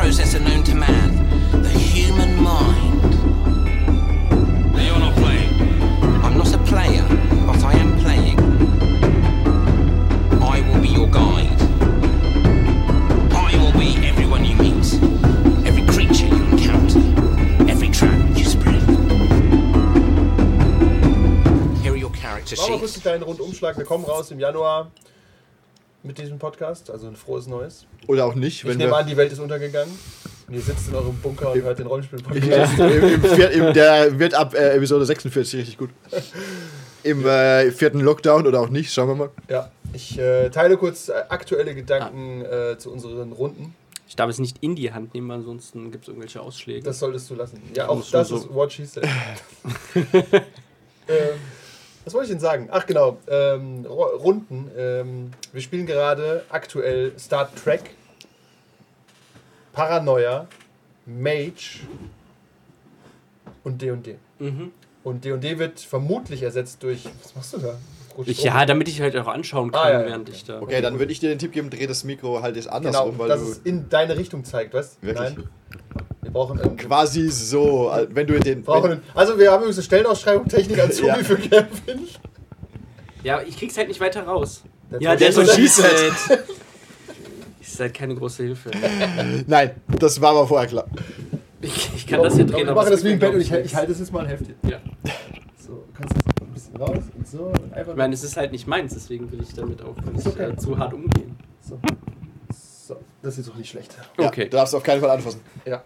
processor known to man, the human mind. Now you're not playing. I'm not a player, but I am playing. I will be your guide. I will be everyone you meet, every creature you encounter, every trap you spread. Here are your character Machen wir kurz einen sheets. kleinen Rundumschlag. Wir kommen raus im Januar mit diesem Podcast, also ein frohes Neues. Oder auch nicht, Ich wenn nehme wir an, die Welt ist untergegangen. Und ihr sitzt in eurem Bunker und hört den Rollenspiel-Podcast. Im, der wird ab äh, Episode 46 richtig gut. Im äh, vierten Lockdown oder auch nicht, schauen wir mal. Ja, ich äh, teile kurz äh, aktuelle Gedanken äh, zu unseren Runden. Ich darf es nicht in die Hand nehmen, ansonsten gibt es irgendwelche Ausschläge. Das solltest du lassen. Ja, auch das so- ist What She Said. ähm, was wollte ich denn sagen? Ach genau, ähm, Ru- Runden. Ähm, wir spielen gerade aktuell Star Trek, Paranoia, Mage und D&D. mhm. Und D&D wird vermutlich ersetzt durch... Was machst du da? Ich, um. ja, damit ich halt auch anschauen kann, Ah, ja, ja. während ich da. Okay, dann würde ich dir den Tipp geben, dreh das Mikro halt jetzt Genau, andersrum, weil dass du es in deine Richtung zeigt, weißt du? Nein. Wir brauchen... Ähm, quasi so, äh, wenn du den. brauchen einen, also wir haben übrigens eine Stellenausschreibung Technik Azubi Ja. für Kevin. Ja, ich krieg's halt nicht weiter raus. That's ja, der so schießt. Ist halt keine große Hilfe. Nein, das war aber vorher klar. Ich, ich kann das hier drehen. Aber machen das wie im Bett und ich, ich halte es jetzt mal ein Heftchen. Ja. So, du kannst das bisschen raus und so und einfach. Ich meine, es ist halt nicht meins, deswegen will ich damit auch nicht okay. äh, zu hart umgehen. so. so, das ist jetzt auch nicht schlecht. Ja, Okay. Du darfst auf keinen Fall anfassen. Ja.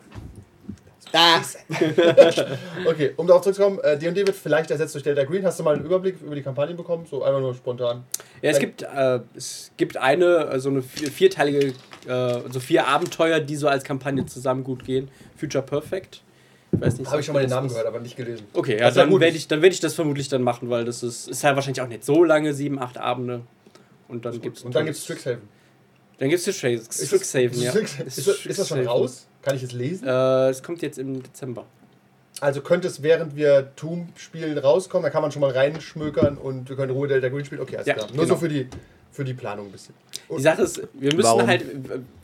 Ah. Okay, um darauf zurückzukommen, äh, D&D wird vielleicht ersetzt durch Delta Green. Hast du mal einen Überblick über die Kampagnen bekommen? So einfach nur spontan. Ja, es gibt, äh, es gibt eine, äh, so eine vier- vierteilige, äh, so vier Abenteuer, die so als Kampagne zusammen gut gehen. Future Perfect. Ich weiß nicht. Habe ich schon mal den Namen gehört, aber nicht gelesen. Okay, ja, dann werde ich, dann werd ich das vermutlich dann machen, weil das ist, ist ja wahrscheinlich auch nicht so lange, sieben, acht Abende. Und dann gibt es Und dann gibt es Strixhaven. Dann gibt es Strixhaven, ja. Ist, das- ist, das- ist das schon raus? Kann ich es lesen? Äh, es kommt jetzt im Dezember. Also könnte es während wir Tomb spielen rauskommen, da kann man schon mal reinschmökern und wir können Ruhe Delta Green spielen. Okay, alles Ja, klar. Nur genau. so für die, für die Planung ein bisschen. Die Sache ist, wir müssen Warum? halt,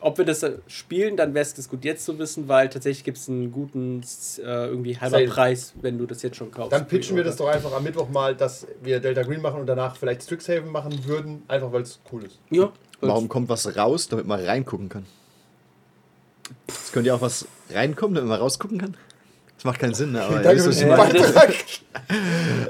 ob wir das spielen, dann wäre es gut jetzt zu wissen, weil tatsächlich gibt es einen guten, äh, irgendwie halber Sale. Preis, wenn du das jetzt schon kaufst. Dann pitchen wir das doch einfach am Mittwoch mal, dass wir Delta Green machen und danach vielleicht Strixhaven machen würden, einfach weil es cool ist. Ja. Warum kommt was raus, damit man reingucken kann? Es könnte ja auch was reinkommen, damit man rausgucken kann. Das macht keinen Sinn, ne? aber Danke für den. Beitrag.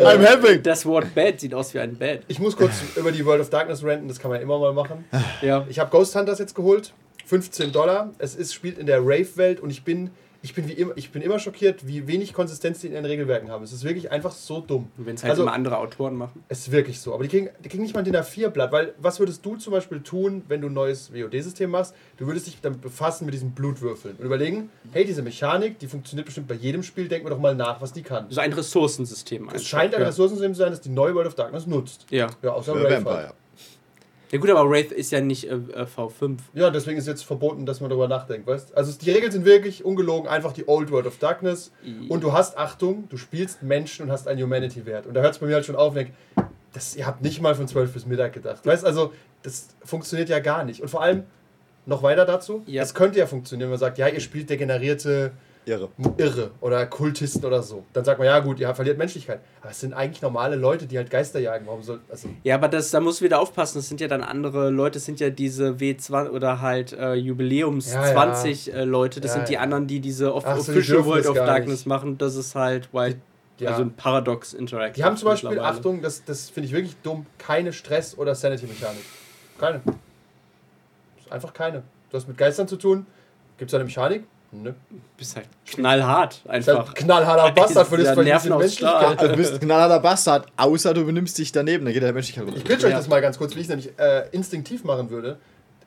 I'm helping! Das Wort Bad sieht aus wie ein Bad. Ich muss kurz über die World of Darkness renten, das kann man ja immer mal machen. Ja. Ich habe Ghost Hunters jetzt geholt, 15 Dollar. Es ist, spielt in der Rave-Welt und ich bin, ich, bin wie immer, ich bin immer schockiert, wie wenig Konsistenz die in den Regelwerken haben. Es ist wirklich einfach so dumm. Wenn es halt Also- immer andere Autoren machen. Es ist wirklich so. Aber die kriegen, die kriegen nicht mal ein DIN A4-Blatt, weil was würdest du zum Beispiel tun, wenn du ein neues WOD-System machst? Du würdest dich damit befassen mit diesen Blutwürfeln und überlegen, hey, diese Mechanik, die funktioniert bestimmt bei jedem Spiel, denken wir doch mal nach, was die kann. So ein Ressourcensystem. Es scheint ein ja. Ressourcensystem zu sein, das die neue World of Darkness nutzt. Ja. Ja, außer Vampire. Ja gut, aber Wraith ist ja nicht äh, äh, V5. Ja, deswegen ist jetzt verboten, dass man darüber nachdenkt, weißt Also die Regeln sind wirklich ungelogen, einfach die Old World of Darkness. Und du hast, Achtung, du spielst Menschen und hast einen Humanity-Wert. Und da hört es bei mir halt schon auf und denk, das, ihr habt nicht mal von 12 bis Mittag gedacht. Weißt also, das funktioniert ja gar nicht. Und vor allem, noch weiter dazu, Ja. es könnte ja funktionieren, wenn man sagt, ja, ihr spielt degenerierte Irre. Irre oder Kultisten oder so. Dann sagt man, ja gut, ihr verliert Menschlichkeit. Aber es sind eigentlich normale Leute, die halt Geister jagen. Warum soll, also, Ja, aber das, da musst du wieder aufpassen. Das sind ja dann andere Leute, das sind ja diese W20 oder halt äh, Jubiläums Ja, ja. 20 äh, Leute. Das Ja, sind die ja. anderen, die diese Off Ach so, Official dürfen World of Darkness nicht. machen. Das ist halt ja. also ein Paradox Interactive. Die haben zum Beispiel. Achtung, das, das finde ich wirklich dumm, keine Stress- oder Sanity-Mechanik. Keine. Einfach keine. Du hast mit Geistern zu tun. Gibt es eine Mechanik? Nö. bist halt knallhart halt einfach. ein knallharter Bastard für das Ja, für diese. Menschlichkeit. Du bist ein knallharter Bastard, außer du benimmst dich daneben, dann geht der Menschlichkeit runter. Ich pitch euch das mal ganz kurz, wie ich es nämlich äh, instinktiv machen würde.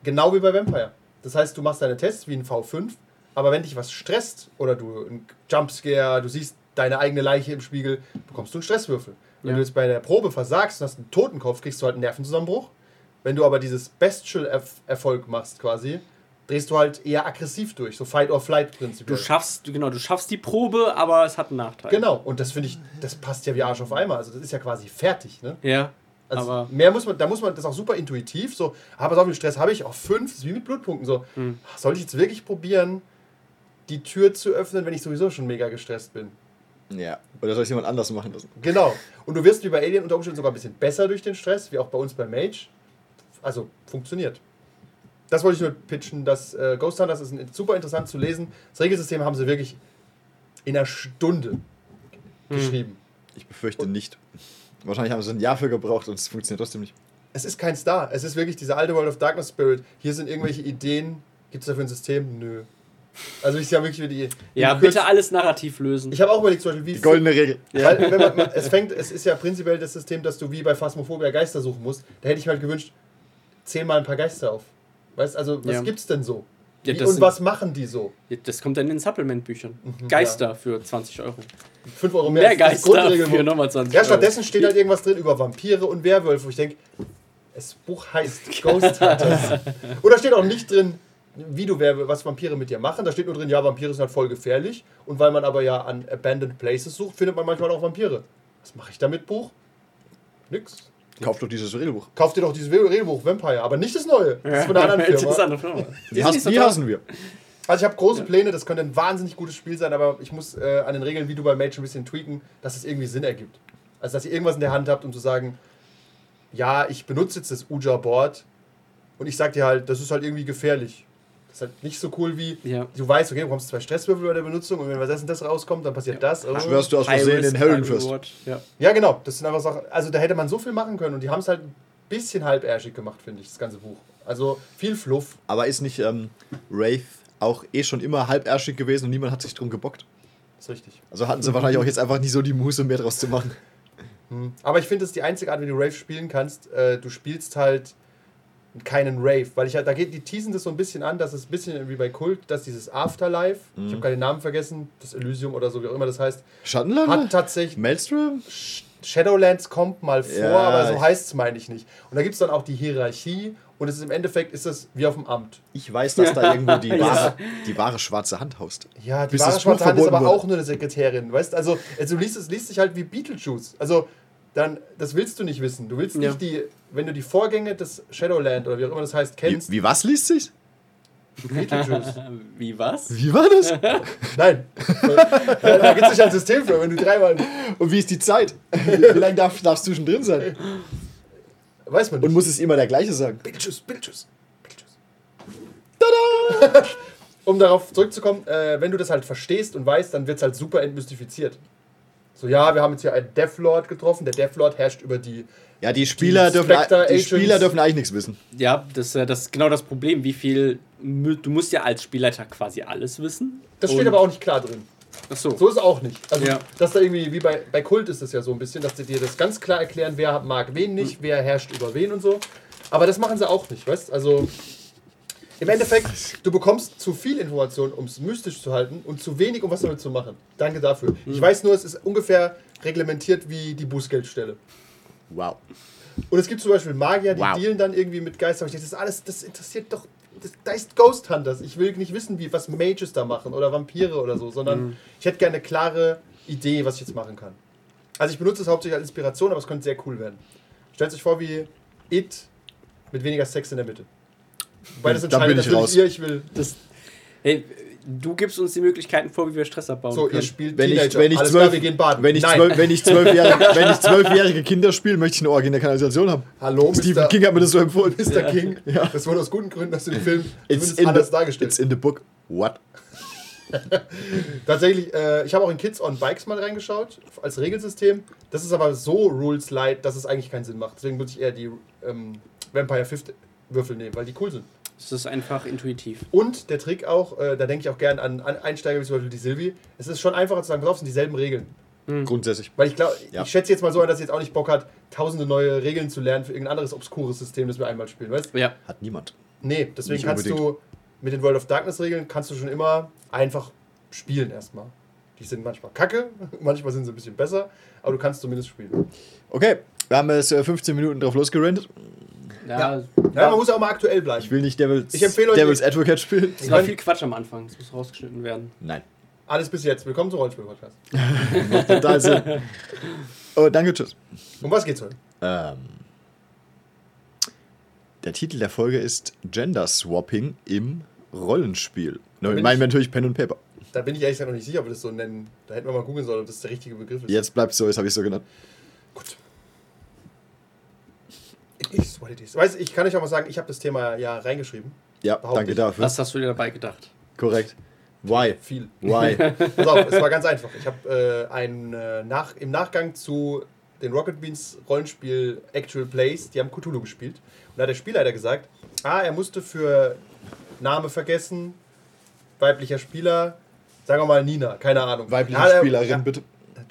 Genau wie bei Vampire. Das heißt, du machst deine Tests wie ein V5, aber wenn dich was stresst oder du einen Jumpscare, du siehst deine eigene Leiche im Spiegel, bekommst du einen Stresswürfel. Wenn Ja. du jetzt bei der Probe versagst und hast einen Totenkopf, kriegst du halt einen Nervenzusammenbruch. Wenn du aber dieses Bestial-Erfolg machst quasi, drehst du halt eher aggressiv durch, so Fight-or-Flight-Prinzip. Du schaffst, genau, du schaffst die Probe, aber es hat einen Nachteil. Genau, und das finde ich, das passt ja wie Arsch auf Eimer. Also das ist ja quasi fertig, ne? Ja. Also aber mehr muss man, da muss man das auch super intuitiv, so, ah, pass auf, den Stress habe ich, auch fünf, das ist wie mit Blutpunkten, so, Hm. ach, soll ich jetzt wirklich probieren? die Tür zu öffnen, wenn ich sowieso schon mega gestresst bin. Ja. Oder soll ich jemand anders machen lassen? Genau. Und du wirst wie bei Alien unter Umständen sogar ein bisschen besser durch den Stress, wie auch bei uns bei Mage. Also funktioniert. Das wollte ich nur pitchen. Das äh, Ghost Hunters ist ein, super interessant zu lesen. Das Regelsystem haben sie wirklich in einer Stunde geschrieben. Ich befürchte nicht. Wahrscheinlich haben sie ein Jahr für gebraucht und es funktioniert trotzdem nicht. Es ist kein Star. Es ist wirklich dieser alte World of Darkness Spirit. Hier sind irgendwelche Ideen. Gibt es dafür ein System? Nö. Also ich habe wirklich wieder die. die Ja, bitte alles narrativ lösen. Ich habe auch überlegt, zum Beispiel, wie Die goldene Regel. Weil, wenn man, man- es, fängt, es ist ja prinzipiell das System, dass du wie bei Phasmophobia Geister suchen musst. Da hätte ich mir halt gewünscht, zähl mal ein paar Geister auf. Weißt also, was Ja. gibt's denn so? Ja, und sind- was machen die so? Das kommt dann in den Supplement-Büchern. Mhm, Geister für 20 Euro. 5 Euro mehr. Mehr Geister für nochmal 20 Ja, Euro. stattdessen steht halt irgendwas drin über Vampire und Werwölfe. Ich denke, das Buch heißt Ghost Hunters. Oder steht auch nicht drin, wie du Werwölfe, was Vampire mit dir machen. Da steht nur drin, ja, Vampire sind halt voll gefährlich. Und weil man aber ja an Abandoned Places sucht, findet man manchmal auch Vampire. Was mache ich damit, Buch? Nix. Kauf doch dieses Regelbuch. Kauf dir doch dieses Regelbuch Vampire, aber nicht das neue. Das ist von einer anderen Das ist Firma. eine Firma. Die, hassen, nicht so die hassen wir. Also ich habe große Pläne, das könnte ein wahnsinnig gutes Spiel sein, aber ich muss äh, an den Regeln wie du bei Mage ein bisschen tweaken, dass es irgendwie Sinn ergibt. Also dass ihr irgendwas in der Hand habt, um zu sagen, ja, ich benutze jetzt das Uja-Board und ich sag dir halt, das ist halt irgendwie gefährlich. Das ist halt nicht so cool wie, Ja. du weißt, okay, du bekommst zwei Stresswürfel bei der Benutzung und wenn was das und das rauskommt, dann passiert das. Oh. Schwörst du aus Versehen Höllenfürst. Reward. Ja. Ja, genau. Das sind einfach Sachen. Also da hätte man so viel machen können und die haben es halt ein bisschen halbärschig gemacht, finde ich, das ganze Buch. Also viel Fluff. Aber ist nicht ähm, Wraith auch eh schon immer halbärschig gewesen und niemand hat sich drum gebockt? Ist richtig. Also hatten sie wahrscheinlich auch jetzt einfach nicht so die Muße, mehr draus zu machen. Aber ich finde, das ist die einzige Art, wie du Rave spielen kannst. Äh, du spielst halt keinen Rave, weil ich halt, da geht, die teasen das so ein bisschen an, dass es ein bisschen wie bei Kult, dass dieses Afterlife, ich habe gerade den Namen vergessen, das Elysium oder so, wie auch immer das heißt, Schattenland? hat tatsächlich, Maelstrom? Shadowlands kommt mal vor, Ja, aber so heißt es, meine ich nicht. Und da gibt es dann auch die Hierarchie und es ist im Endeffekt ist es wie auf dem Amt. Ich weiß, dass da irgendwo die Ja. wahre, die wahre schwarze Hand haust. Ja, die Bis wahre schwarze Hand ist aber wurde. auch nur eine Sekretärin, weißt also, also du liest es liest sich halt wie Beetlejuice. Also dann das willst du nicht wissen. Du willst Ja. nicht die wenn du die Vorgänge des Shadowland oder wie auch immer das heißt Wie, kennst, wie was liest sich? Wie was? Wie war das? Nein. Da gibt es nicht ein System für, wenn du dreimal Und wie ist die Zeit? Wie lange darf es zwischendrin sein? weiß man nicht. Und muss es immer der gleiche sagen? Beetlejuice, Beetlejuice. Beetlejuice. Tada! um darauf zurückzukommen, äh, wenn du das halt verstehst und weißt, dann wird es halt super entmystifiziert. So, ja, wir haben jetzt hier einen Deathlord getroffen. Der Deathlord herrscht über die. Ja, die Spieler, Die dürfen, Spectre die Spieler dürfen eigentlich nichts wissen. Ja, das ist ja das, genau das Problem. Wie viel. Du musst ja als Spielleiter quasi alles wissen. Das steht aber auch nicht klar drin. Ach so. So ist es auch nicht. Also, Ja. dass da irgendwie, wie bei, bei Kult ist es ja so ein bisschen, dass sie dir das ganz klar erklären, wer mag wen nicht, wer herrscht über wen und so. Aber das machen sie auch nicht, weißt Also, im Endeffekt, du bekommst zu viel Information, um es mystisch zu halten und zu wenig, um was damit zu machen. Danke dafür. Ich weiß nur, es ist ungefähr reglementiert wie die Bußgeldstelle. Wow. Und es gibt zum Beispiel Magier, die Wow. dealen dann irgendwie mit Geistern. Aber ich denke, das ist alles, das interessiert doch. Das, da ist Ghost Hunters. Ich will nicht wissen, wie, was Mages da machen oder Vampire oder so, sondern ich hätte gerne eine klare Idee, was ich jetzt machen kann. Also ich benutze es hauptsächlich als Inspiration, aber es könnte sehr cool werden. Stellt euch vor wie It mit weniger Sex in der Mitte. Weil das Da bin entscheidet ich natürlich raus. ihr, ich will. Das, hey, du gibst uns die Möglichkeiten vor, wie wir Stress abbauen So, ihr können. spielt Wenn ich, Teenager. wenn ich Alles zwölf, klar, wir gehen baden. wenn ich Nein. zwölf, wenn ich zwölfjährige, wenn ich zwölfjährige Kinder spiele, möchte ich eine Orgie in der Kanalisation haben. Hallo, Stephen Mr. King hat mir das so empfohlen. Mr. King. Ja. Das wurde aus guten Gründen aus dem Film It's anders the, dargestellt. it's in the book. What? Tatsächlich, äh, ich habe auch in Kids on Bikes mal reingeschaut, als Regelsystem. Das ist aber so Rules light, dass es eigentlich keinen Sinn macht. Deswegen würde ich eher die ähm, Vampire Fifth Würfel nehmen, weil die cool sind. Das ist einfach intuitiv. Und der Trick auch, äh, da denke ich auch gern an, an Einsteiger wie zum Beispiel die Silvi. Es ist schon einfacher zu sagen, pass auf, es sind dieselben Regeln. Grundsätzlich. Weil ich glaube, Ja. ich schätze jetzt mal so ein, dass sie jetzt auch nicht Bock hat, tausende neue Regeln zu lernen für irgendein anderes obskures System, das wir einmal spielen, weißt Ja. Hat niemand. Nee, deswegen Nicht kannst unbedingt. du mit den World of Darkness Regeln kannst du schon immer einfach spielen erstmal. Die sind manchmal kacke, manchmal sind sie ein bisschen besser, aber du kannst zumindest spielen. Okay, wir haben jetzt äh, 15 Minuten drauf losgerandet. Ja, Ja, man muss ja auch mal aktuell bleiben. Ich will nicht Devil's, Ich empfehle euch- Devil's Advocate spielen. es war viel Quatsch am Anfang. Das muss rausgeschnitten werden. Nein. Alles bis jetzt. Willkommen zum Rollenspiel-Podcast. Total Sinn. Oh, danke, tschüss. Um was geht's heute? Ähm, der Titel der Folge ist Gender Swapping im Rollenspiel. No, bin ich meine ich- natürlich Pen und Paper. Da bin ich ehrlich gesagt noch nicht sicher, ob wir das so nennen. Da hätten wir mal googeln sollen, ob das der richtige Begriff ist. Jetzt bleibt so, jetzt habe ich so genannt. Gut. It is what it is. Weißt du, ich kann euch auch mal sagen, ich habe das Thema ja reingeschrieben. Ja, Behaupte danke ich. dafür. Was hast du dir dabei gedacht? Korrekt. Why? Viel. Why? Pass auf, es war ganz einfach. Ich habe äh, ein, äh, nach, im Nachgang zu den Rocket Beans Rollenspiel Actual Plays, die haben Cthulhu gespielt. Und da hat der Spielleiter gesagt, ah, er musste für Name vergessen, weiblicher Spieler, sagen wir mal Nina, keine Ahnung. Weibliche Spielerin, ja, bitte.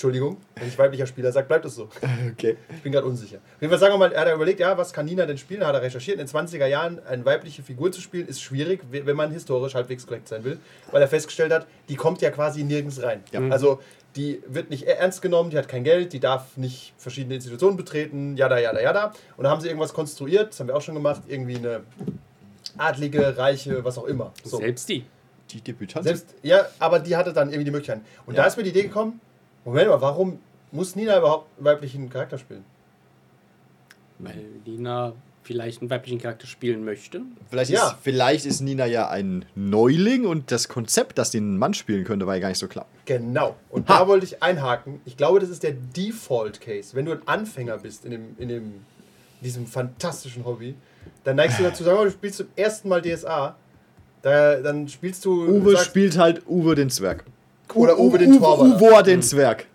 Entschuldigung, wenn ich weiblicher Spieler sage, bleibt es so. Okay. Ich bin gerade unsicher. Auf jeden Fall sagen wir mal, er hat er überlegt, ja, was kann Nina denn spielen? Hat er recherchiert. In den 20er Jahren eine weibliche Figur zu spielen, ist schwierig, we- wenn man historisch halbwegs korrekt sein will, weil er festgestellt hat, die kommt ja quasi nirgends rein. Ja. Also die wird nicht ernst genommen, die hat kein Geld, die darf nicht verschiedene Institutionen betreten, jada, jada, jada. Und da haben sie irgendwas konstruiert, das haben wir auch schon gemacht, irgendwie eine adlige, reiche, was auch immer. So. Selbst die. Die Debütantin. Selbst, ja, aber die hatte dann irgendwie die Möglichkeit. Und Ja. da ist mir die Idee gekommen, Moment mal, warum muss Nina überhaupt einen weiblichen Charakter spielen? Weil Lina vielleicht einen weiblichen Charakter spielen möchte. Vielleicht, Ja. ist, vielleicht ist Nina ja ein Neuling und das Konzept, dass die einen Mann spielen könnte, war ja gar nicht so klar. Genau. Und Ha. da wollte ich einhaken. Ich glaube, das ist der Default Case. Wenn du ein Anfänger bist in, dem, in, dem, diesem fantastischen Hobby, dann neigst du dazu, sagen wir mal, du spielst zum ersten Mal DSA, da, dann spielst du. Uwe sagst- spielt halt Uwe den Zwerg. Oder Uwe den Torwart. Uwe den Zwerg.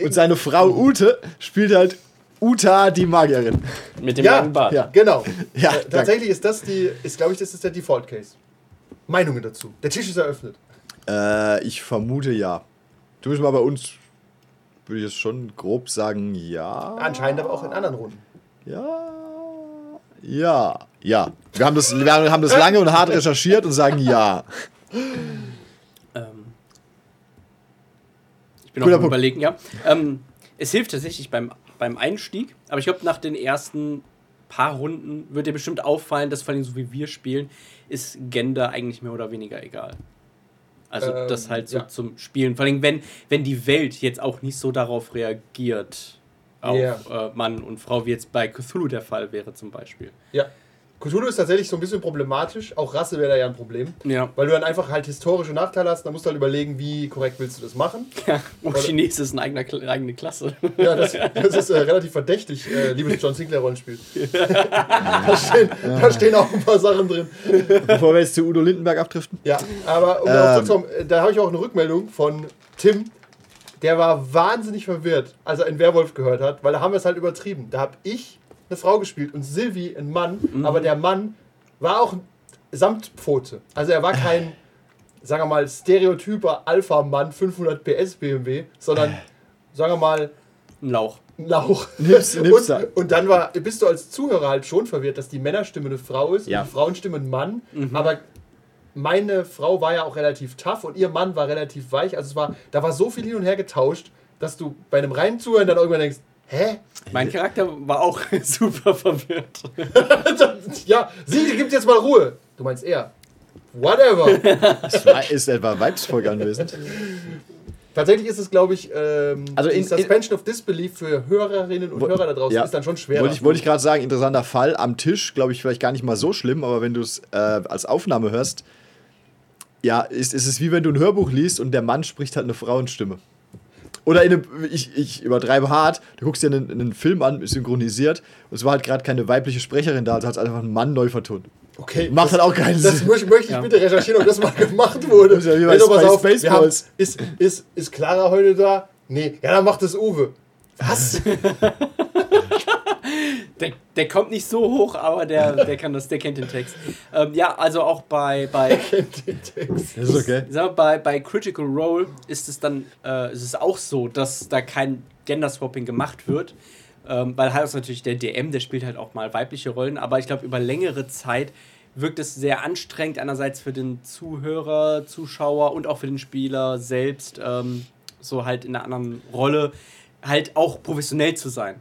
Und seine Frau Ute spielt halt Uta die Magierin. Mit dem Ja, langen Bart. ja. Genau. Ja, äh, tatsächlich ist das die, ist glaube ich, das ist der Default Case. Meinungen dazu. Der Tisch ist eröffnet. Äh, ich vermute ja. Du bist mal bei uns, würde ich jetzt schon grob sagen, ja. Anscheinend aber auch in anderen Runden. Ja. Ja. Ja. Wir haben das, wir haben das lange und hart recherchiert und sagen ja. Ähm, ich bin Guter noch am Punkt. überlegen, ja. Ähm, es hilft tatsächlich beim, beim Einstieg, aber ich glaube, nach den ersten paar Runden wird dir bestimmt auffallen, dass vor allem so wie wir spielen, ist Gender eigentlich mehr oder weniger egal. Also Ähm, das halt so ja. zum Spielen. Vor allem, wenn, wenn die Welt jetzt auch nicht so darauf reagiert, auf Ja. äh, Mann und Frau, wie jetzt bei Cthulhu der Fall wäre zum Beispiel. Ja. Cthulhu ist tatsächlich so ein bisschen problematisch. Auch Rasse wäre da ja ein Problem. Ja. Weil du dann einfach halt historische Nachteile hast, dann musst du halt überlegen, wie korrekt willst du das machen. ja. Und Chines ist eine eigene, eigene Klasse. Ja, das, das ist äh, relativ verdächtig, äh, liebes John Sinclair Rollenspiel. da, stehen, da stehen auch ein paar Sachen drin. Bevor wir jetzt zu Udo Lindenberg abdriften. Ja, aber um Ähm. zurückzukommen, äh, da habe ich auch eine Rückmeldung von Tim. Der war wahnsinnig verwirrt, als er einen Werwolf gehört hat, weil da haben wir es halt übertrieben. Da habe ich eine Frau gespielt und Sylvie ein Mann, aber der Mann war auch Samtpfote. Also er war kein, sagen wir mal, stereotyper Alpha-Mann 500 PS BMW, sondern, sagen wir mal, Ein Lauch. Lauch. Nimm's da. und, und dann war, bist du als Zuhörer halt schon verwirrt, dass die Männerstimme eine Frau ist Ja. und die Frauenstimme ein Mann. Aber meine Frau war ja auch relativ tough und ihr Mann war relativ weich. Also es war, da war so viel hin und her getauscht, dass du bei einem reinen Zuhören dann irgendwann denkst, hä? Mein Charakter war auch super verwirrt. ja, sie gibt jetzt mal Ruhe. Du meinst er. Whatever. Es war- Ist etwa Weibsfolge anwesend? Tatsächlich ist es, glaube ich, ähm, Also die in- Suspension of Disbelief für Hörerinnen und Wo- Hörer da draußen ja. ist dann schon schwerer. Wollte ich, wollte ich gerade sagen, interessanter Fall. Am Tisch, glaube ich, vielleicht gar nicht mal so schlimm, aber wenn du es äh, als Aufnahme hörst, ja, ist, ist es wie wenn du ein Hörbuch liest und der Mann spricht halt eine Frauenstimme. Oder in einem, ich, ich übertreibe hart, du guckst dir einen, einen Film an, ist synchronisiert, und es war halt gerade keine weibliche Sprecherin da, also hat es einfach ein Mann neu vertont. Okay, Macht halt auch keinen Das Sinn. möchte, möchte ich Ja. bitte recherchieren, ob das mal gemacht wurde. Das ist ja wie bei Space- auf, wir haben, Spaceballs. ist, ist, ist Clara heute da? Nee, ja, dann macht es Uwe. Was? Der, der kommt nicht so hoch, aber der, der kann das, der kennt den Text. Ähm, ja, also auch bei, bei, Das ist okay. sag mal, bei, bei Critical Role ist es dann, äh, ist es auch so, dass da kein Gender-Swapping gemacht wird. Ähm, weil halt auch natürlich der DM, der spielt halt auch mal weibliche Rollen, aber ich glaube, über längere Zeit wirkt es sehr anstrengend, einerseits für den Zuhörer, Zuschauer und auch für den Spieler selbst, ähm, so halt in einer anderen Rolle, halt auch professionell zu sein.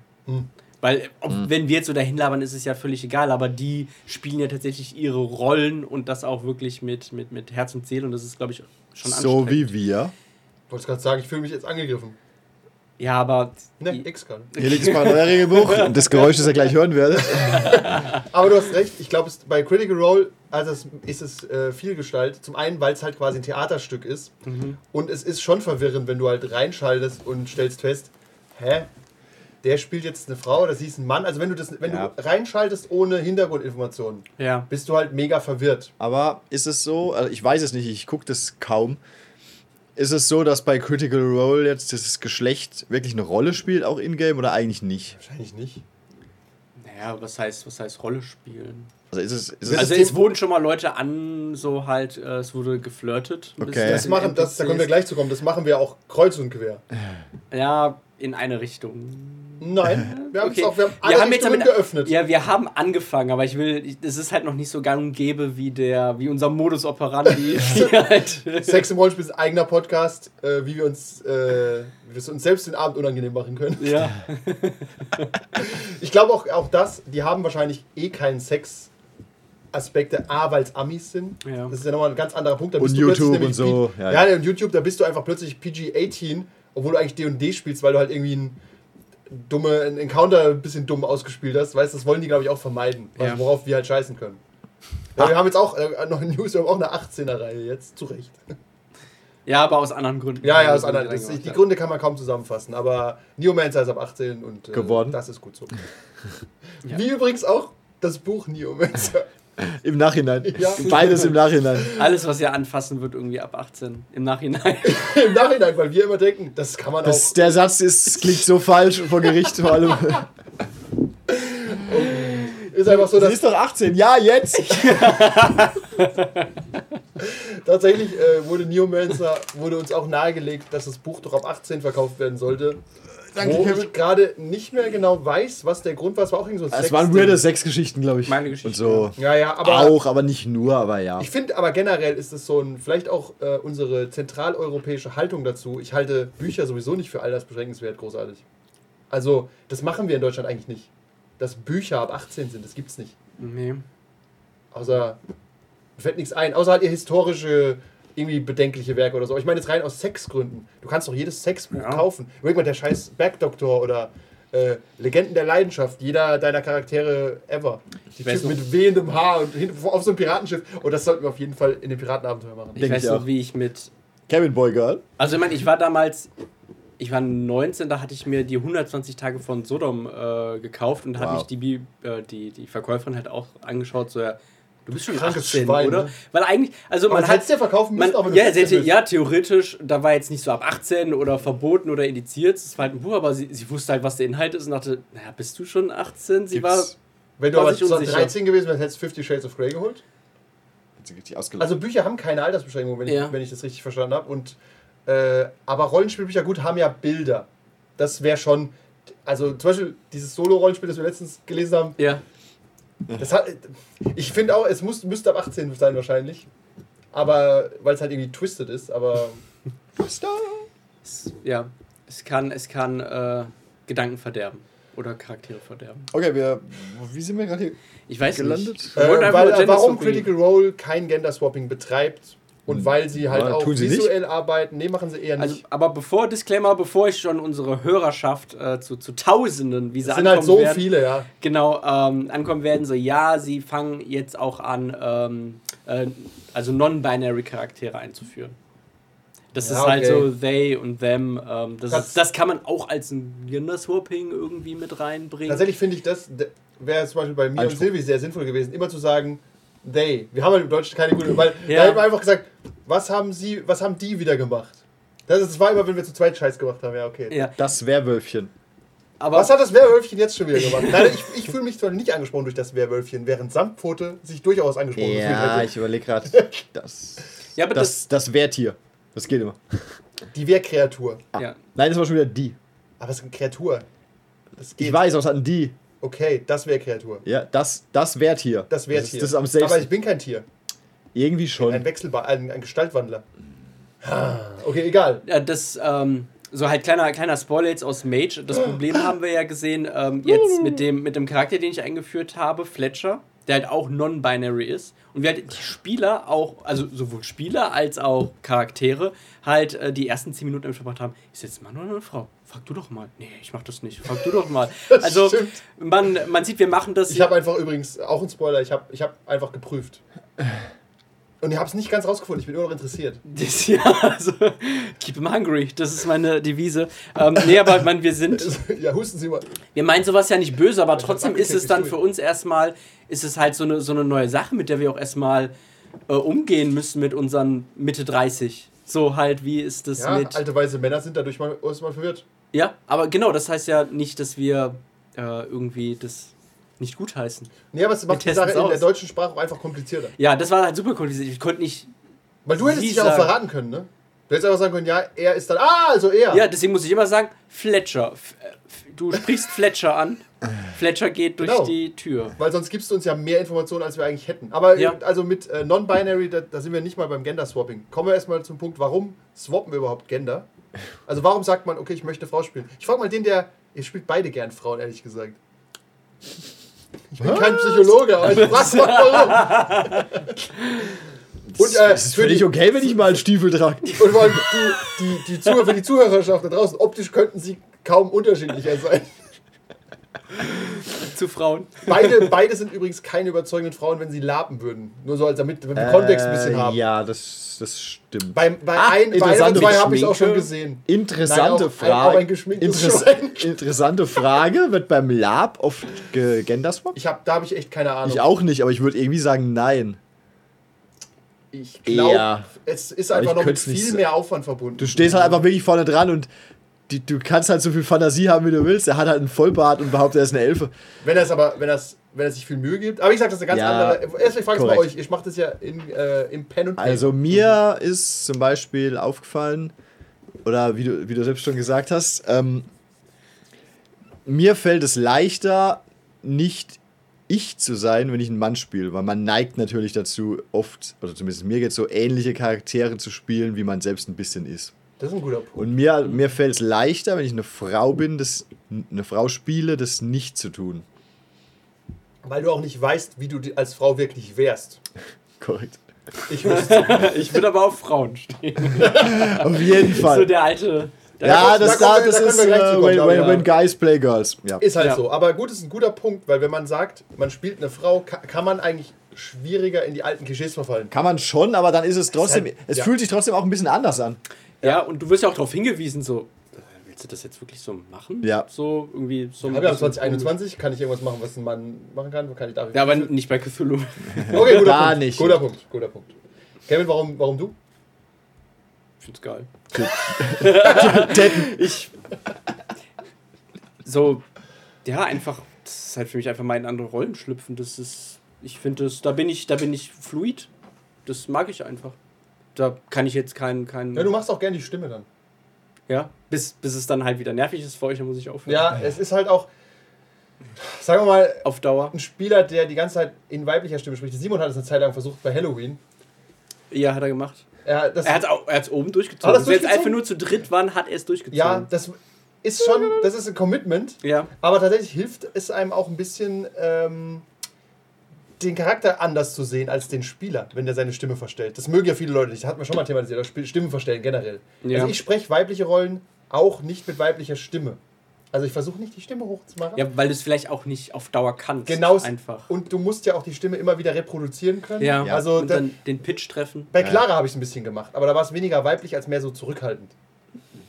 Weil, ob, wenn wir jetzt so dahin labern, ist es ja völlig egal, aber die spielen ja tatsächlich ihre Rollen und das auch wirklich mit, mit, mit Herz und Seele und das ist, glaube ich, schon So wie wir. Ich wollte gerade sagen, ich fühle mich jetzt angegriffen. Ja, aber. Ne, X kann. Hier liegt es mal euer Regelbuch. Und das Geräusch, das ihr gleich hören werdet. Aber du hast recht, ich glaube, bei Critical Role als es ist es äh, Vielgestalt. Zum einen, weil es halt quasi ein Theaterstück ist. Und es ist schon verwirrend, wenn du halt reinschaltest und stellst fest, hä? Der spielt jetzt eine Frau oder sie ist ein Mann. Also wenn du das, wenn Ja. du reinschaltest ohne Hintergrundinformationen, Ja. bist du halt mega verwirrt. Aber ist es so, also ich weiß es nicht, ich gucke das kaum. Ist es so, dass bei Critical Role jetzt das Geschlecht wirklich eine Rolle spielt, auch in-game, oder eigentlich nicht? Wahrscheinlich nicht. Naja, was heißt, was heißt Rolle spielen? Also ist es. Ist Das es Also ist es wurden schon mal Leute an, so halt, äh, es wurde geflirtet. Okay. Das machen, das, da können wir gleich zu kommen. Das machen wir auch kreuz und quer. Ja, in eine Richtung. Nein, wir haben Okay. es auch, wir haben Wir alle haben jetzt damit- geöffnet. Ja, wir haben angefangen, aber ich will, es ist halt noch nicht so gang und gäbe wie der, wie unser Modus operandi. die halt, Sex im Rollenspiel ist ein eigener Podcast, äh, wie wir uns, äh, wie wir uns selbst den Abend unangenehm machen können. ja. Ich glaube auch, auch das, die haben wahrscheinlich eh keinen Sex. Aspekte, A, weil es Amis sind. Ja. Das ist ja nochmal ein ganz anderer Punkt. Da Und bist du plötzlich YouTube und so, P- ja, Ja, ja. und YouTube, da bist du einfach plötzlich PG-18, obwohl du eigentlich D&D spielst, weil du halt irgendwie ein dumme ein Encounter ein bisschen dumm ausgespielt hast. Weißt, das wollen die, glaube ich, auch vermeiden. Also Ja. worauf wir halt scheißen können. Ja, wir haben jetzt auch äh, noch News, wir haben auch eine 18er-Reihe jetzt, zu Recht. ja, aber aus anderen Gründen. Ja, ja, aus anderen. die reingemacht die hat. Gründe kann man kaum zusammenfassen, aber Neomancer ist ab 18 und äh, Geworden. das ist gut so. Ja. Wie übrigens auch das Buch Neomancer. Im Nachhinein. Ja. Beides im Nachhinein. Alles, was ihr anfassen, wird irgendwie ab 18 im Nachhinein. Im Nachhinein, weil wir immer denken, das kann man Das, auch. der Satz ist, klingt so falsch vor Gericht vor allem. Ist einfach so, Sie dass ist doch 18. Ja, jetzt. tatsächlich äh, wurde Neomancer, wurde uns auch nahegelegt, dass das Buch doch ab 18 verkauft werden sollte. Danke, wo ich gerade nicht mehr genau weiß, was der Grund war. Es war auch irgendwie so ein Es waren weirde Sexgeschichten, glaube ich. Meine Geschichte, Und so. Ja, ja, aber auch, aber nicht nur, aber ja. Ich finde aber generell ist es so ein, vielleicht auch äh, unsere zentraleuropäische Haltung dazu. Ich halte Bücher sowieso nicht für altersbeschränkenswert großartig. Also, das machen wir in Deutschland eigentlich nicht. Dass Bücher ab 18 sind, das gibt's nicht. nee. Außer, mir fällt nichts ein, außer halt ihr historische, irgendwie bedenkliche Werke oder so. Ich meine jetzt rein aus Sexgründen. Du kannst doch jedes Sexbuch Ja. kaufen. Überleg mal, der scheiß Bergdoktor oder äh, Legenden der Leidenschaft, jeder deiner Charaktere ever. Die noch- mit wehendem Haar und auf so einem Piratenschiff. Und das sollten wir auf jeden Fall in dem Piratenabenteuer machen. Ich Denk weiß ich noch, auch. wie ich mit. Cabin Boy Girl. Also, ich meine, ich war damals. Ich war 19, da hatte ich mir die 120 Tage von Sodom äh, gekauft und da hat Wow. mich die, Bi- äh, die, die Verkäuferin halt auch angeschaut, so ja, du bist schon Krankes 18, Schwein, oder? ne? Weil eigentlich, also Aber man das hat hättest du ja verkaufen müssen, Man, du ja, 16 sie hätte, bist. ja, theoretisch, da war jetzt nicht so ab 18 oder verboten oder indiziert, es war halt ein Buch, aber sie, sie wusste halt, was der Inhalt ist und dachte, naja, bist du schon 18? Sie war, Gibt's- Wenn du war aber sich unsicher. 13 gewesen wärst, hättest du 50 Shades of Grey geholt. Also Bücher haben keine Altersbeschränkung, wenn, Ja. ich, wenn ich das richtig verstanden habe. Und, äh, aber Rollenspielbücher, gut, haben ja Bilder. Das wäre schon, also zum Beispiel dieses Solo-Rollenspiel, das wir letztens gelesen haben, ja, das hat, ich finde auch, es muss, müsste ab 18 sein wahrscheinlich. Aber, weil es halt irgendwie twisted ist, aber es, ja, es kann, es kann äh, Gedanken verderben oder Charaktere verderben. Okay, wir. Wie sind wir gerade hier? Ich weiß Gelandet? nicht. Äh, weil, äh, Gender warum Swapping. Critical Role kein Gender-Swapping betreibt und weil sie halt Ja, auch sie nicht. visuell arbeiten. Nee, machen sie eher nicht. Also, aber bevor, Disclaimer, bevor ich schon unsere Hörerschaft äh, zu, zu Tausenden, wie sie es sind halt so werden, viele, ja. genau ähm, ankommen werden, so ja, sie fangen jetzt auch an, ähm, äh, also non-binary Charaktere einzuführen. Das Ja, ist halt okay. so they und them. Ähm, das, Kannst- ist, das kann man auch als ein Gender-Swapping irgendwie mit reinbringen. Tatsächlich finde ich das, wäre zum Beispiel bei mir und Anspruch. Silvi sehr sinnvoll gewesen, immer zu sagen, they. Wir haben halt im Deutschen keine gute, weil Ja. da hätten wir einfach gesagt, was haben sie, was haben die wieder gemacht? Das, ist, das war immer, wenn wir zu zweit Scheiß gemacht haben, ja, okay. Ja, Das Werwölfchen. aber Was hat das Werwölfchen jetzt schon wieder gemacht? Nein, ich, ich fühle mich zwar nicht angesprochen durch das Werwölfchen, während Samtpfote sich durchaus angesprochen gefühlt Ja, hätte. ich überlege gerade. Das. ja, aber das, Das, das Wehrtier. Das geht immer. Die Wehrkreatur. ja. Nein, das war schon wieder die. Aber es ist eine Kreatur. Das geht. Ich weiß, was hatten die? Okay, das Wehrkreatur. Ja, das, das. Das Wehrtier. Das ist, das ist am Aber ich bin kein Tier. Irgendwie schon. Ein Wechselbar, ein, ein Gestaltwandler. Okay, egal. Ja, das, ähm, so halt kleiner, kleiner Spoiler jetzt aus Mage. Das Problem haben wir ja gesehen, ähm, jetzt mit dem, mit dem Charakter, den ich eingeführt habe, Fletcher, der halt auch non-binary ist. Und wir halt die Spieler auch, also sowohl Spieler als auch Charaktere, halt äh, die ersten 10 Minuten damit verbracht haben, ist jetzt ein Mann oder eine Frau? Frag du doch mal. Nee, ich mach das nicht. Frag du doch mal. Also, stimmt. man, man sieht, wir machen das. Ich habe einfach übrigens, auch ein Spoiler, ich habe ich hab einfach geprüft. Und ich habe es nicht ganz rausgefunden, ich bin immer noch interessiert. Das, ja, also, keep them hungry, das ist meine Devise. Ähm, nee, aber man, wir sind, ja, husten Sie mal. wir meinen sowas ja nicht böse, aber trotzdem ist es dann für uns erstmal, ist es halt so eine, so eine neue Sache, mit der wir auch erstmal äh, umgehen müssen mit unseren Mitte 30. So halt, wie ist das Ja, mit. alte weiße Männer sind dadurch mal, erstmal verwirrt. Ja, aber genau, das heißt ja nicht, dass wir äh, irgendwie das nicht gutheißen. Nee, aber es macht die Sache in der deutschen Sprache auch einfach komplizierter. Ja, das war halt super kompliziert. Ich konnte nicht. Weil du hättest dich ja auch verraten können, ne? Du hättest einfach sagen können, ja, er ist dann. Ah, also er. Ja, deswegen muss ich immer sagen, Fletcher. Äh, Du sprichst Fletcher an. Fletcher geht durch Genau. die Tür. Weil sonst gibst du uns ja mehr Informationen, als wir eigentlich hätten. Aber Ja. äh, also mit äh, Non-Binary, da, da sind wir nicht mal beim Gender-Swapping. Kommen wir erstmal zum Punkt, warum swappen wir überhaupt Gender? Also warum sagt man, okay, ich möchte Frau spielen? Ich frage mal den, der. Ihr spielt beide gern Frauen, ehrlich gesagt. Ich bin kein Psychologe, aber ich frage mal warum. Und, äh, Es ist für völlig die- okay, wenn ich mal einen Stiefel trage. Und vor allem die, die, die Zuhörer, für die Zuhörerschaft da draußen, optisch könnten sie kaum unterschiedlicher sein. Zu Frauen. Beide, beide sind übrigens keine überzeugenden Frauen, wenn sie laben würden. Nur so als damit wir den Kontext ein bisschen Äh, haben. Ja, das, das stimmt. Bei, bei, Ah, ein, bei und zwei habe ich es auch schon gesehen. Interessante Nein, auch ein- Frage. auch ein Interess interessante Frage. Wird beim Lab oft gegenderswappt? Ich hab, da habe ich echt keine Ahnung. Ich auch nicht, aber ich würde irgendwie sagen, nein. Ich glaube, es ist einfach noch mit viel mehr Aufwand verbunden. Du stehst halt einfach wirklich vorne dran und die, du kannst halt so viel Fantasie haben, wie du willst. Er hat halt einen Vollbart und behauptet, er ist eine Elfe. Wenn er es aber, wenn, er's, wenn er sich viel Mühe gibt. Aber ich sage, das ist eine ganz Ja, andere. Erst ich frage es korrekt. euch. Ich mache das ja in, äh, im Pen und Paper. Also mir ist zum Beispiel aufgefallen, oder wie du, wie du selbst schon gesagt hast, ähm, mir fällt es leichter, nicht ich zu sein, wenn ich einen Mann spiele, weil man neigt natürlich dazu, oft, oder zumindest mir geht so, ähnliche Charaktere zu spielen, wie man selbst ein bisschen ist. Das ist ein guter Punkt. Und mir, mir fällt es leichter, wenn ich eine Frau bin, das, eine Frau spiele, das nicht zu tun. Weil du auch nicht weißt, wie du als Frau wirklich wärst. Korrekt. Ich Ich würde aber auf Frauen stehen. Auf jeden Fall. So der alte. Der ja, da das, da, wir- das da ist wir gleich zu kommen, when, when, ja. when guys play girls. Ja. Ist halt Ja. so. Aber gut, ist ein guter Punkt, weil wenn man sagt, man spielt eine Frau, ka- kann man eigentlich schwieriger in die alten Klischees verfallen. Kann man schon, aber dann ist es trotzdem, halt- es ja. fühlt sich trotzdem auch ein bisschen anders an. Ja, und du wirst ja auch darauf hingewiesen, so, äh, willst du das jetzt wirklich so machen? Ja. So irgendwie so. wir haben bisschen 2021, kann ich irgendwas machen, was ein Mann machen kann? Kann ich dafür? Ja, aber nicht bei Cthulhu. okay, guter Gar Punkt. nicht. Guter Punkt, guter Punkt. Kevin, warum, warum du? Ich find's geil. Ich. So, ja, einfach, das ist halt für mich einfach mal in andere Rollen schlüpfen. Das ist, ich finde das, da bin ich, da bin ich fluid. Das mag ich einfach. Da kann ich jetzt keinen, keinen, Ja, du machst auch gerne die Stimme dann. ja, bis, bis es dann halt wieder nervig ist für euch, dann muss ich aufhören. Ja, es ist halt auch, sagen wir mal, Auf Dauer. ein Spieler, der die ganze Zeit in weiblicher Stimme spricht. Simon hat es eine Zeit lang versucht bei Halloween. Ja, hat er gemacht. Er, das, Er hat es oben durchgezogen. Hat er's Als wir jetzt einfach durchgezogen? nur zu dritt waren, hat er es durchgezogen. ja, das ist schon, das ist ein Commitment. ja. Aber tatsächlich hilft es einem auch ein bisschen, ähm, den Charakter anders zu sehen als den Spieler, wenn der seine Stimme verstellt. Das mögen ja viele Leute nicht. Das hat man schon mal thematisiert. Stimmen verstellen generell. Ja. Also ich spreche weibliche Rollen auch nicht mit weiblicher Stimme. Also ich versuche nicht die Stimme hochzumachen. Ja, weil du es vielleicht auch nicht auf Dauer kannst. Genau. Einfach. Und du musst ja auch die Stimme immer wieder reproduzieren können. Ja, Also und da, dann den Pitch treffen. bei Clara habe ich es ein bisschen gemacht, aber da war es weniger weiblich als mehr so zurückhaltend.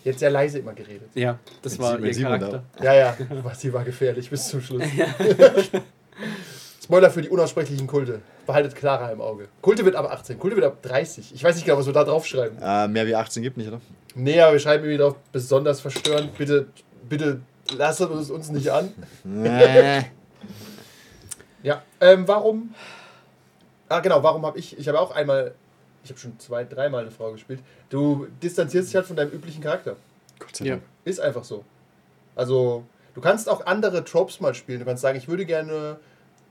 Jetzt sehr leise immer geredet. Ja, das Wenn war Sie- ihr Charakter. Ja, ja, was sie war gefährlich bis zum Schluss. Spoiler für die unaussprechlichen Kulte. Behaltet Clara im Auge. Kulte wird ab 18, Kulte wird ab 30. Ich weiß nicht genau, was wir da draufschreiben. Äh, mehr wie 18 gibt nicht, oder? Nee, aber wir schreiben irgendwie drauf, besonders verstörend. Bitte, bitte lasst es uns nicht an. Ja, ähm, warum? Ah, genau, warum habe ich, ich habe auch einmal, ich habe schon zwei, dreimal eine Frau gespielt. Du distanzierst dich halt von deinem üblichen Charakter. Gott sei Ja. Dank. Ist einfach so. Also, du kannst auch andere Tropes mal spielen. Du kannst sagen, ich würde gerne.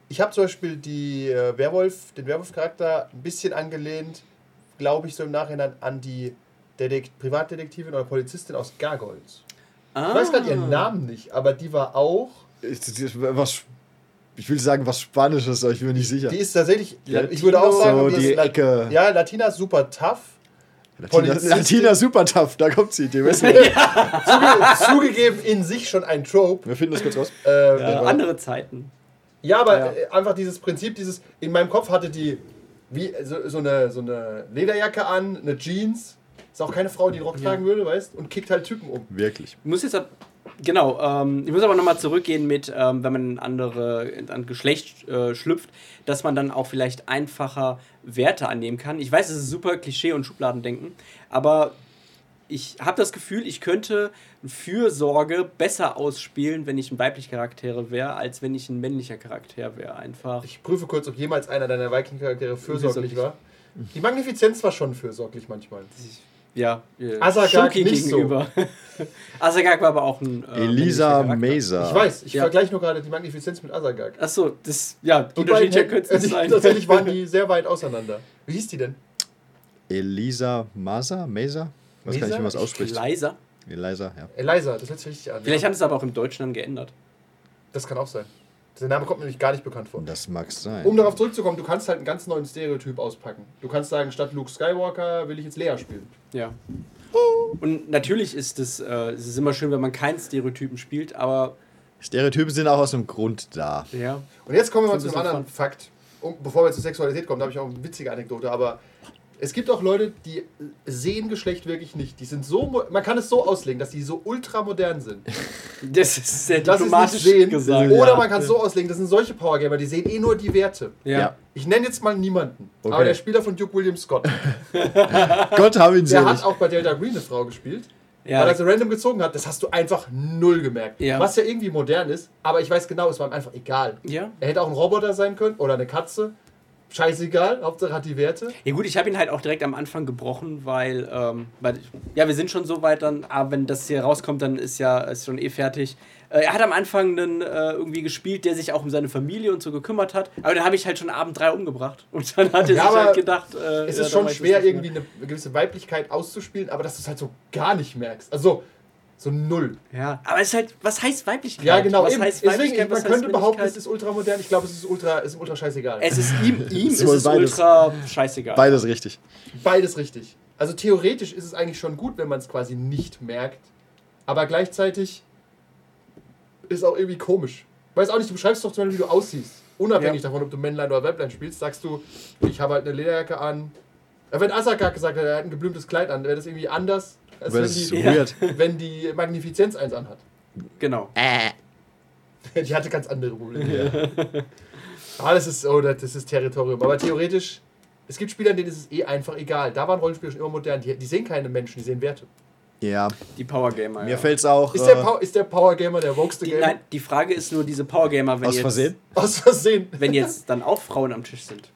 Ich habe zum Beispiel die äh, Werwolf, den Werwolf-Charakter ein bisschen angelehnt, glaube ich, so im Nachhinein an die Dedekt Privatdetektivin oder Polizistin aus Gargoyles. Ah. Ich weiß gerade ihren Namen nicht, aber die war auch. Ich, was, ich will sagen, was Spanisches, aber ich bin mir nicht sicher. Die ist tatsächlich. Latino, ich würde auch sagen, so die die ist La- Ecke. Ja, Latina ist super tough. Latina. Latina super tough, da kommt sie. Die wissen Zuge zugegeben in sich schon ein Trope. Wir finden das kurz raus. Äh, Ja, andere Zeiten. Ja, aber Ja. äh, einfach dieses Prinzip, dieses, in meinem Kopf hatte die wie so, so, eine, so eine Lederjacke an, eine Jeans. Ist auch keine Frau, die einen Rock Ja. tragen würde, weißt Und kickt halt Typen um. Wirklich. Ich muss jetzt ab, genau, ähm, ich muss aber nochmal zurückgehen mit, ähm, wenn man in andere ein Geschlecht äh, schlüpft, dass man dann auch vielleicht einfacher Werte annehmen kann. Ich weiß, es ist super Klischee und Schubladendenken, aber ich habe das Gefühl, ich könnte Fürsorge besser ausspielen, wenn ich ein weiblicher Charakter wäre, als wenn ich ein männlicher Charakter wäre. Einfach. Ich prüfe kurz, ob jemals einer deiner Viking-Charaktere fürsorglich Fürsorglich. war. Die Magnifizenz war schon fürsorglich manchmal. Ja, äh, Asagak Shunki nicht so. gegenüber. Asagak war aber auch ein. Äh, Elisa. Mesa. Ich weiß, ich Ja. vergleiche nur gerade die Magnifizenz mit Asagak. Achso, das, ja, Die unterschiedlicher beiden könnte es sein. Tatsächlich waren die sehr weit auseinander. Wie hieß die denn? Elisa Masa? Mesa? Ich weiß gar nicht, wie man es ausspricht. Leiser. Elisa, ja. Eliza, das hört sich richtig an. Vielleicht ja. haben sie es aber auch im Deutschen dann geändert. Das kann auch sein. Der Name kommt mir nämlich gar nicht bekannt vor. Das mag sein. Um darauf zurückzukommen, du kannst halt einen ganz neuen Stereotyp auspacken. Du kannst sagen, statt Luke Skywalker will ich jetzt Leia spielen. Ja. Und natürlich ist es, äh, es ist immer schön, wenn man keinen Stereotypen spielt, aber Stereotypen sind auch aus einem Grund da. ja. Und jetzt kommen wir mal zu ein einem anderen Fakt. Um, bevor wir zur Sexualität kommen, da habe ich auch eine witzige Anekdote. Aber es gibt auch Leute, die sehen Geschlecht wirklich nicht. Die sind so, man kann es so auslegen, dass die so ultramodern sind. Das ist sehr nicht diplomatisch sehen. gesagt. Oder ja. man kann es so auslegen, das sind solche Powergamer, die sehen eh nur die Werte. Ja. Ja. Ich nenne jetzt mal niemanden. Okay. Aber der Spieler von Duke William Scott, Gott hab ihn der selig. hat auch bei Delta Green eine Frau gespielt. Ja. Weil er sie random gezogen hat, das hast du einfach null gemerkt. Ja. Was ja irgendwie modern ist, aber ich weiß genau, es war ihm einfach egal. ja. Er hätte auch ein Roboter sein können oder eine Katze. Scheißegal, Hauptsache hat die Werte. Ja gut, ich habe ihn halt auch direkt am Anfang gebrochen, weil, ähm, weil ja, wir sind schon so weit dann, aber wenn das hier rauskommt, dann ist ja ist schon eh fertig. Äh, er hat am Anfang einen äh, irgendwie gespielt, der sich auch um seine Familie und so gekümmert hat, aber dann habe ich halt schon Abend drei umgebracht und dann hat er Ja, sich halt gedacht, äh, Es ja, ist da schon schwer, irgendwie eine gewisse Weiblichkeit auszuspielen, aber dass du es halt so gar nicht merkst. Also so null. Ja, aber es ist halt, was heißt Weiblichkeit? Ja, genau. Was Eben. heißt Deswegen, Weiblichkeit? man was könnte behaupten, es ist ultramodern. Ich glaube, es ist ultra, ist ultra scheißegal. Es ist ihm, ihm ist, Ist es beides. ultra scheißegal. Beides richtig. Beides richtig. Also theoretisch ist es eigentlich schon gut, wenn man es quasi nicht merkt. Aber gleichzeitig ist auch irgendwie komisch. Weiß auch nicht, du beschreibst doch zum Beispiel, wie du aussiehst. Unabhängig Ja. davon, ob du Männlein oder Weiblein spielst, sagst du, ich habe halt eine Lederjacke an. Wenn Asaka gesagt hätte, er hat ein geblümtes Kleid an, wäre das irgendwie anders, als wenn das ist so die, Ja. weird. wenn die Magnifizenz eins anhat. Genau. Die hatte ganz andere Probleme. Aber das ist, oh, das ist Territorium. Aber theoretisch, es gibt Spieler, denen ist es eh einfach egal. Da waren Rollenspiele schon immer modern. Die, die sehen keine Menschen, die sehen Werte. Ja, Die Power Gamer. mir ja. fällt's auch Ist der, äh, ist der Power Gamer der wokeste Gamer? nein, die Frage ist nur, diese Power Gamer, wenn aus jetzt, Versehen. Aus Versehen. wenn jetzt dann auch Frauen am Tisch sind.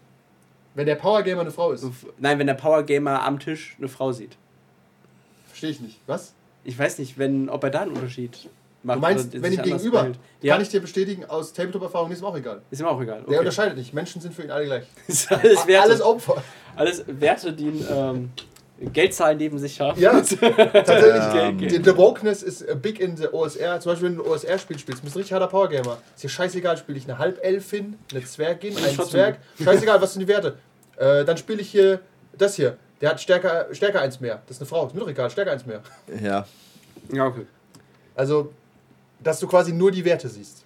Wenn der Power Gamer eine Frau ist. Nein, wenn der Power Gamer am Tisch eine Frau sieht. Verstehe ich nicht. Was? Ich weiß nicht, wenn, ob er da einen Unterschied macht. Du meinst, oder wenn ihm gegenüber. Ja, Kann ich dir bestätigen, aus Tabletop-Erfahrung ist ihm auch egal. ist ihm auch egal. Der Okay. unterscheidet nicht. Menschen sind für ihn alle gleich. ist alles Werte, Alles Opfer. alles Werte, die ähm, Geldzahlen neben sich haben. Ja, tatsächlich. Die, the Wokeness ist big in the OSR. Zum Beispiel, wenn du ein OSR-Spiel spielst, bist du ein richtig harter Powergamer. Ist dir scheißegal, spiele ich eine Halbelfin, eine Zwergin, einen Trotzdem. Zwerg. Scheißegal, was sind die Werte? Äh, dann spiele ich hier das hier. Der hat stärker, stärker eins mehr. Das ist eine Frau. Ist mir doch egal, stärker eins mehr. Ja, Ja, okay. Also, dass du quasi nur die Werte siehst.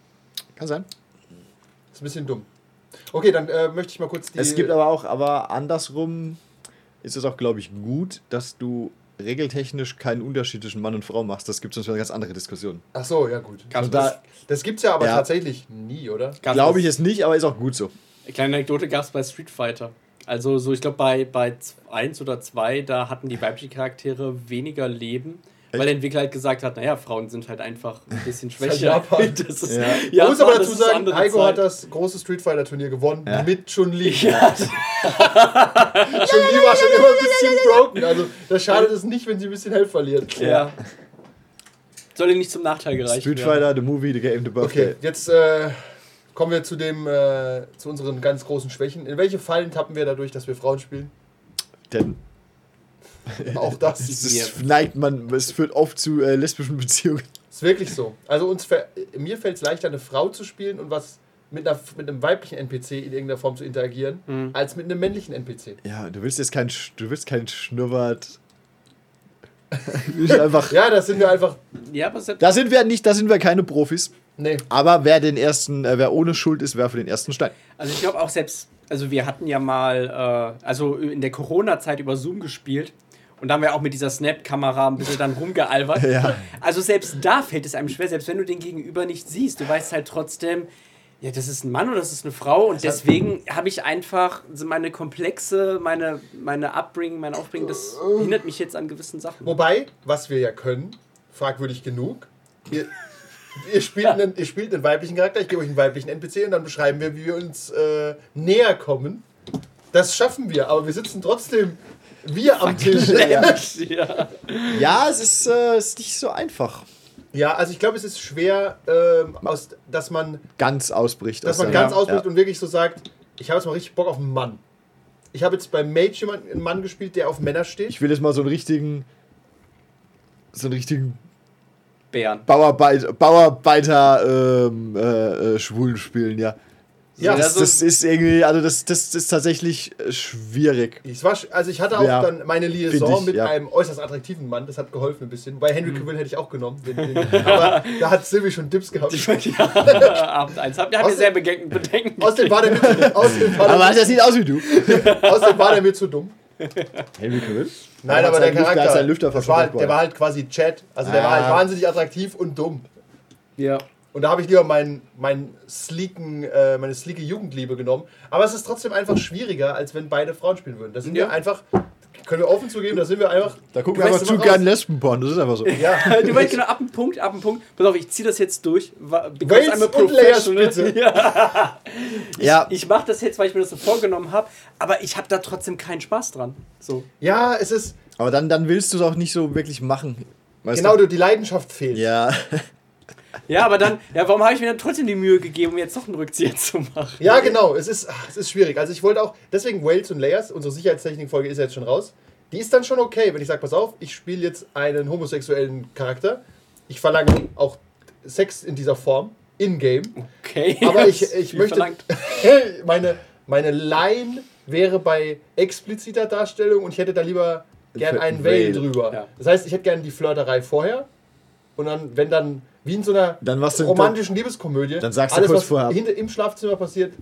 kann sein. Ist ein bisschen dumm. Okay, dann äh, möchte ich mal kurz die. Es gibt aber auch, aber andersrum ist es auch, glaube ich, gut, dass du regeltechnisch keinen Unterschied zwischen Mann und Frau machst. Das gibt sonst eine ganz andere Diskussion. Ach so, ja gut. Da- das- Das gibt's ja aber Ja. tatsächlich nie, oder? Glaube ich es nicht, aber ist auch gut so. Kleine Anekdote gab es bei Street Fighter. Also so, ich glaube bei, bei 1 oder 2, da hatten die weiblichen Charaktere weniger Leben, weil Echt? der Entwickler halt gesagt hat, naja, Frauen sind halt einfach ein bisschen halt schwächer. Japan. Das ist, Ja. Japan, muss aber das dazu ist sagen, Heiko Zeit. hat das große Street Fighter Turnier gewonnen Ja. mit Chun-Li. Ja, Chun-Li war schon immer ein bisschen broken. Also, das schadet es nicht, wenn sie ein bisschen Health verliert. ja. Soll ihr nicht zum Nachteil gereicht Street werden. Fighter, the movie, the game, the birthday. Okay, jetzt äh, kommen wir zu dem, äh, zu unseren ganz großen Schwächen. In welche Fallen tappen wir dadurch, dass wir Frauen spielen? Denn Auch das ist ist, neigt man, es führt oft zu äh, lesbischen Beziehungen. wirklich so. Also uns mir fällt es leichter, eine Frau zu spielen und was mit, einer, mit einem weiblichen NPC in irgendeiner Form zu interagieren, Mhm. als mit einem männlichen NPC. Ja, du willst jetzt kein, Sch- du willst kein Schnurrbart. Du willst einfach. Ja, das sind wir einfach. Ja, aber Da sind wir nicht, da sind wir keine Profis. Nee. Aber wer den ersten, äh, wer ohne Schuld ist, wer für den ersten Stein. Also ich glaube auch selbst, also wir hatten ja mal, äh, also in der Corona-Zeit über Zoom gespielt und da haben wir auch mit dieser Snap-Kamera ein bisschen dann rumgealbert. Ja. Also selbst da fällt es einem schwer, selbst wenn du den Gegenüber nicht siehst. Du weißt halt trotzdem, ja, das ist ein Mann oder das ist eine Frau und deswegen habe ich einfach so meine komplexe, meine, meine Upbringing, mein Aufbringen, das hindert mich jetzt an gewissen Sachen. Wobei, was wir ja können, fragwürdig genug, ihr, ihr, spielt einen, ihr spielt einen weiblichen Charakter, ich gebe euch einen weiblichen NPC und dann beschreiben wir, wie wir uns äh, näher kommen. Das schaffen wir, aber wir sitzen trotzdem wir am Tisch. ja. Ja, es ist, äh, ist nicht so einfach. Ja, also ich glaube, es ist schwer, ähm, aus, dass man, Ganz ausbricht. dass aus man ganz ausbricht ja. und wirklich so sagt, ich habe jetzt mal richtig Bock auf einen Mann. Ich habe jetzt bei Mage jemanden, einen Mann gespielt, der auf Männer steht. Ich will jetzt mal so einen richtigen, so einen richtigen Bären. Bauarbeit, Bauarbeiter ähm, äh, äh, Schwulen spielen, ja. Ja, das, also- das ist irgendwie, also das, das ist tatsächlich äh, schwierig. Es war, also ich hatte auch Ja, dann meine Liaison ich, mit ja. einem äußerst attraktiven Mann, das hat geholfen ein bisschen. Bei Henry Cavill hätte ich auch genommen. Den, den, aber da hat Sylvie schon Dips gehabt. ja, Abend eins. Habt ihr sehr bedenken. Außerdem war der mir zu, außerdem war Aber der, das sieht aus wie du. außerdem war der mir zu dumm. Henry Cavill? Nein, Er aber der Lüfter- Charakter, seinen Lüfter das war, halt- der war halt quasi Chat. Also der war halt Ah. wahnsinnig attraktiv und dumm. Ja. Und da habe ich lieber meinen, meinen sleeken, äh, meine sleeke Jugendliebe genommen. Aber es ist trotzdem einfach schwieriger, als wenn beide Frauen spielen würden. Da sind Ja. wir einfach, können wir offen zugeben, da sind wir einfach. Da gucken wir einfach zu gern. Lesbenporn, das ist einfach so. Ja, Du weißt genau, ab dem Punkt, ab dem Punkt. Pass auf, ich ziehe das jetzt durch. Wales und Layers, bitte. Ja. Ja, Ich mache das jetzt, weil ich mir das so vorgenommen habe, aber ich habe da trotzdem keinen Spaß dran. So. ja es ist. aber dann, dann willst du es auch nicht so wirklich machen. Weißt Genau, du? du, die Leidenschaft fehlt. Ja. Ja, aber dann, ja, warum habe ich mir dann trotzdem die Mühe gegeben, um jetzt doch einen Rückzieher zu machen? Ja, genau. Es ist, ach, es ist schwierig. Also ich wollte auch, deswegen Wales und Layers, unsere Sicherheitstechnik-Folge ist ja jetzt schon raus. Die ist dann schon okay, wenn ich sage, pass auf, ich spiele jetzt einen homosexuellen Charakter. Ich verlange auch Sex in dieser Form, in-game. Okay. Aber ich, ich möchte, verlangt. meine, meine Line wäre bei expliziter Darstellung und ich hätte da lieber gern einen Veil drüber. Ja. Das heißt, ich hätte gern die Flirterei vorher und dann, wenn dann, wie in so einer romantischen Liebeskomödie, Dann sagst du alles, kurz was vorher hinter im Schlafzimmer passiert,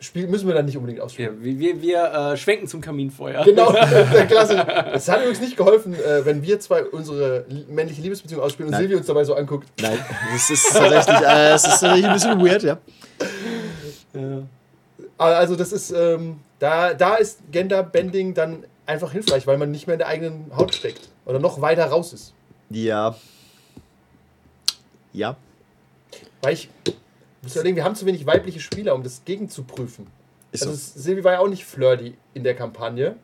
spiel, müssen wir dann nicht unbedingt ausspielen. Ja, wir wir, wir äh, schwenken zum Kaminfeuer. Genau, der Klasse. Es hat übrigens nicht geholfen, äh, wenn wir zwei unsere li- männliche Liebesbeziehung ausspielen und. Silvia uns dabei so anguckt. Nein, das ist tatsächlich, äh, es ist tatsächlich ein bisschen weird, ja. Also das ist, ähm, da, da ist Gender-Bending dann einfach hilfreich, weil man nicht mehr in der eigenen Haut steckt oder noch weiter raus ist. Ja. Ja. Weil ich muss überlegen, wir haben zu wenig weibliche Spieler, um das gegenzuprüfen. Ist Also so. Silvi war ja auch nicht flirty in der Kampagne.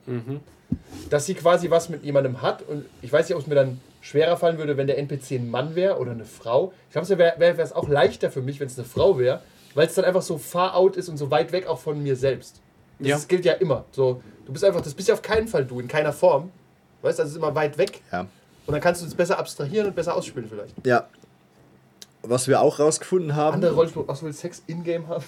Dass sie quasi was mit jemandem hat und ich weiß nicht, ob es mir dann schwerer fallen würde, wenn der NPC ein Mann wäre oder eine Frau. Ich glaube, es wäre wär, es auch leichter für mich, wenn es eine Frau wäre, weil es dann einfach so far out ist und so weit weg auch von mir selbst. Das Ja. gilt ja immer. So, du bist einfach, das bist ja auf keinen Fall du, in keiner Form. Weißt du, das ist immer weit weg. Ja. Und dann kannst du es besser abstrahieren und besser ausspielen vielleicht. Ja. Was wir auch rausgefunden haben. Andere Rollenspiele, auch so will Sex in-game haben.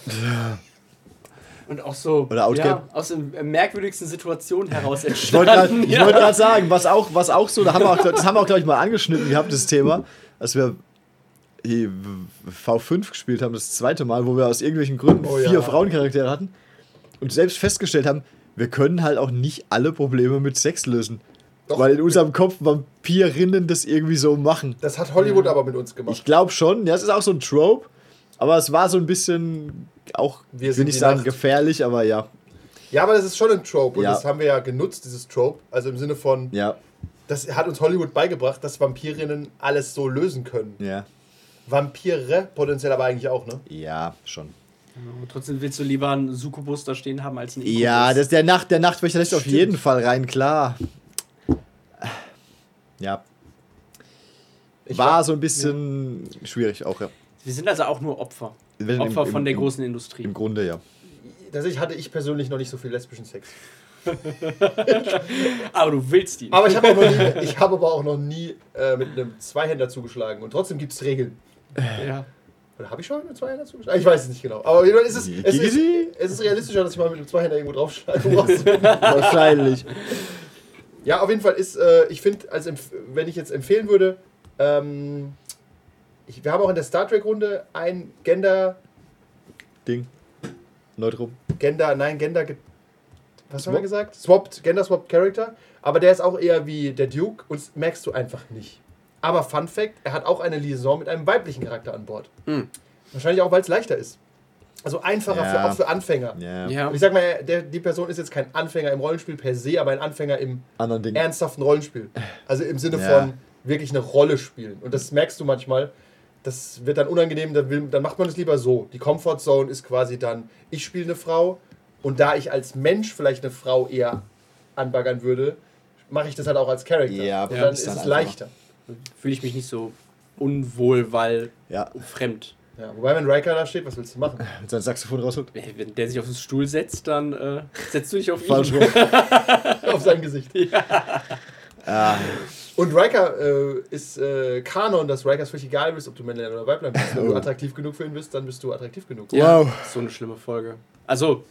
Und auch so Oder ja, aus den merkwürdigsten Situationen heraus Ich wollte gerade entstanden. wollt sagen, was auch, was auch so, da haben wir auch, das haben wir auch, glaube ich, mal angeschnitten gehabt, das Thema, als wir die V5 gespielt haben, das zweite Mal, wo wir aus irgendwelchen Gründen Oh vier ja. Frauencharaktere hatten und selbst festgestellt haben, wir können halt auch nicht alle Probleme mit Sex lösen. Doch. Weil in unserem Kopf Vampirinnen das irgendwie so machen. Das hat Hollywood aber mit uns gemacht. Ich glaube schon, ja, es ist auch so ein Trope, aber es war so ein bisschen auch, Wir ich sind will nicht die sagen Nacht. gefährlich, aber ja. Ja, aber das ist schon ein Trope und Ja. das haben wir ja genutzt, dieses Trope. Also im Sinne von, Ja, das hat uns Hollywood beigebracht, dass Vampirinnen alles so lösen können. ja, Vampire potenziell aber eigentlich auch, ne? ja, schon. Und trotzdem willst du lieber einen Succubus da stehen haben als einen Inkubus. Ja, das, der, Nacht, der Nachtwächter lässt auf jeden Fall rein, klar. Ja, Ich war so ein bisschen schwierig auch, ja. Wir sind also auch nur Opfer. Im- Opfer im- von der im- großen Industrie. Im Grunde, ja. Tatsächlich hatte ich persönlich noch nicht so viel lesbischen Sex. Aber du willst ihn. Aber ich habe auch noch nie, ich habe aber auch noch nie äh, mit einem Zweihänder zugeschlagen. Und trotzdem gibt es Regeln. ja. Oder habe ich schon mit einem Zweihänder zugeschlagen? Ich weiß es nicht genau. Aber ist es, es, ist, es ist realistischer, dass ich mal mit einem Zweihänder irgendwo draufschlage. Wahrscheinlich. Ja, auf jeden Fall ist, äh, ich finde, wenn ich jetzt empfehlen würde, ähm, ich, wir haben auch in der Star Trek-Runde ein Gender, Ding. Neutrum. Gender, nein, Gender, ge- was haben wir gesagt? Swapped, Gender Swapped Character. Aber der ist auch eher wie der Duke und das merkst du einfach nicht. Aber Fun Fact, er hat auch eine Liaison mit einem weiblichen Charakter an Bord. Hm. Wahrscheinlich auch, weil es leichter ist. Also einfacher Ja. für, auch für Anfänger. Ja. Ja. Und ich sag mal, der, die Person ist jetzt kein Anfänger im Rollenspiel per se, aber ein Anfänger im Anderen Ding. ernsthaften Rollenspiel. Also im Sinne Ja. von wirklich eine Rolle spielen. Und das merkst du manchmal. Das wird dann unangenehm, dann, will, dann macht man es lieber so. Die Comfort Zone ist quasi dann, ich spiele eine Frau und da ich als Mensch vielleicht eine Frau eher anbaggern würde, mache ich das halt auch als Charakter. Ja, und dann ist dann es leichter. Fühle ich mich nicht so unwohl, weil Ja. fremd. Ja, wobei, wenn Riker da steht, was willst du machen? Und sein Saxophon rausholt. Wenn der sich auf den Stuhl setzt, dann äh, setzt du dich auf Falsch ihn. rum. Auf sein Gesicht. ah, Und Riker äh, ist äh, Kanon, dass Riker es völlig egal ist, ob du Männlein oder Weiblein bist. Wenn du Oh. attraktiv genug für ihn bist, dann bist du attraktiv genug. Ja, Wow. so eine schlimme Folge. Also,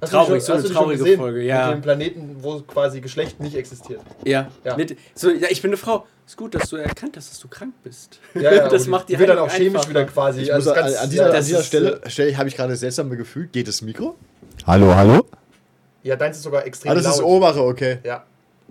Hast Traurig, du die so schon, eine schon traurige gesehen? Folge, ja. Mit dem Planeten, wo quasi Geschlecht nicht existiert. ja. Ja. Mit, so, ja, ich bin eine Frau. Ist gut, dass du erkannt hast, dass du krank bist. Ja, ja, das macht die wird dann auch chemisch einfacher. wieder quasi. Ich also muss an, ganz- an dieser, ja, an dieser Stelle, Stelle habe ich gerade das seltsame Gefühl. Geht das Mikro? Hallo, hallo? Ja, deins ist sogar extrem Ah, das laut. ist obere, okay. Ja.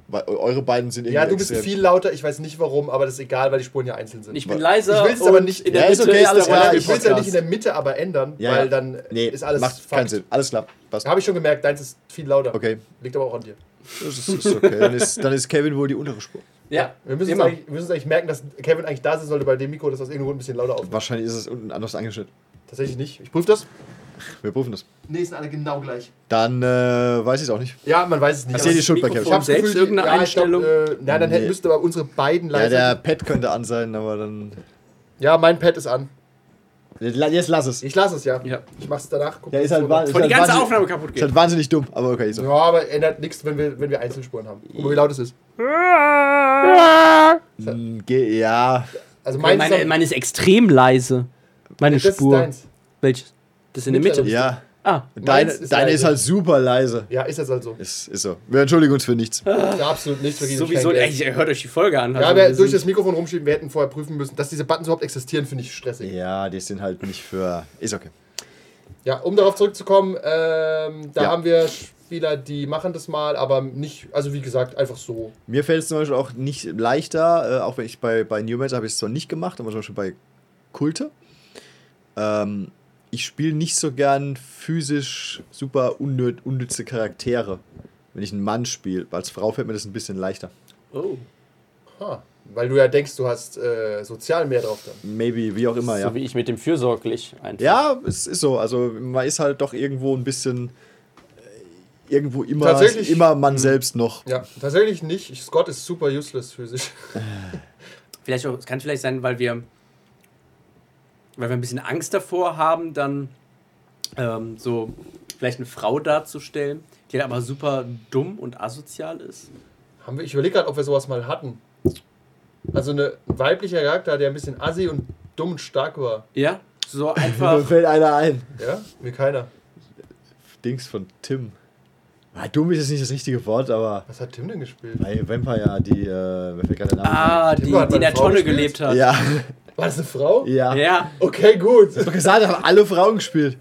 Weil eure beiden sind irgendwie ja, du bist extrem. viel lauter. Ich weiß nicht warum, aber das ist egal, weil die Spuren ja einzeln sind. Ich bin leiser. Ich will's aber und nicht- In der Mitte okay, ich will es ja Podcast. nicht in der Mitte aber ändern, Ja, weil dann Nee, ist alles macht keinen Sinn. Alles klar. Passt. Habe ich schon gemerkt, deins ist viel lauter. Okay. Liegt aber auch an dir. Das ist, ist okay. Dann ist, dann ist Kevin wohl die untere Spur. Ja, Wir müssen, uns immer. eigentlich, wir müssen uns eigentlich merken, dass Kevin eigentlich da sein sollte bei dem Mikro, dass das irgendwo ein bisschen lauter aufnimmt. Wahrscheinlich ist es unten anders angeschnitten. Tatsächlich nicht. Ich prüfe das. Wir prüfen das. Nee, sind alle genau gleich. Dann äh, weiß ich es auch nicht. Ja, man weiß es nicht. Erzähl aber die Schuld bei Kevin. Ich hab's selbst Gefühl, irgendeine ja, ich glaub, Einstellung? Äh, na, dann Nee. müsste aber unsere beiden Ja, leiser. der Pad könnte an sein, aber dann. Ja, mein Pad ist an. Jetzt lass es. Ich lasse es ja. Ja. Ich mach's danach. Guck, Der was ist halt, ist Bevor die halt ganze wahnsinnig- Aufnahme kaputt Ist geht. halt wahnsinnig dumm, aber okay. So. Ja, aber ändert nichts, wenn wir, wenn wir Einzelspuren haben. Guck mal, wie laut es ist. Ja, Also Meine, ist meine ist extrem leise. Meine das ist Spur. deins. Welches? Das ist in der Mitte. Ja. Ah, Deine, ist deine ist halt super leise. Ja, ist jetzt halt so. Ist, ist so. Wir entschuldigen uns für nichts. Ja absolut nichts. wirklich sowieso. Geld. hört euch die Folge an. Ja, Also, wir wir durch das Mikrofon rumschieben, wir hätten vorher prüfen müssen, dass diese Buttons überhaupt existieren, finde ich stressig. Ja, die sind halt nicht für. Ist okay. Ja, um darauf zurückzukommen, ähm, da Ja. haben wir Spieler, die machen das mal, aber nicht, also wie gesagt, einfach so. Mir fällt es zum Beispiel auch nicht leichter, äh, auch wenn ich bei, bei Newmans habe ich es zwar nicht gemacht, aber zum Beispiel bei Kulte. Ähm, ich spiele nicht so gern physisch super unnö unnütze Charaktere, wenn ich einen Mann spiele. Als Frau fällt mir das ein bisschen leichter. Oh. Ha, weil du ja denkst, du hast äh, sozial mehr drauf dann. Maybe, wie auch immer, ja. So wie ich mit dem fürsorglich einfach. Ja, es ist so. Also man ist halt doch irgendwo ein bisschen äh, irgendwo immer, Tatsächlich- immer man selbst noch. Ja, tatsächlich nicht. Ich- Scott ist super useless physisch. Vielleicht auch, es kann vielleicht sein, weil wir, weil wir ein bisschen Angst davor haben, dann ähm, so vielleicht eine Frau darzustellen, die halt aber super dumm und asozial ist. Haben wir, ich überlege gerade, ob wir sowas mal hatten. Also eine, ein weiblicher Charakter, der ein bisschen assi und dumm und stark war. Ja, so Mir einfach. fällt einer ein. Ja, mir keiner. Dings von Tim. Ah, dumm ist jetzt nicht das richtige Wort, aber Was hat Tim denn gespielt? bei Vampire, die, äh, mir fällt gerade der Name ah, die, die in der Frau Tonne gespielt. gelebt hat. Ja, War das eine Frau? ja. Ja. Okay, gut. Ich hab doch gesagt, ich habe alle Frauen gespielt.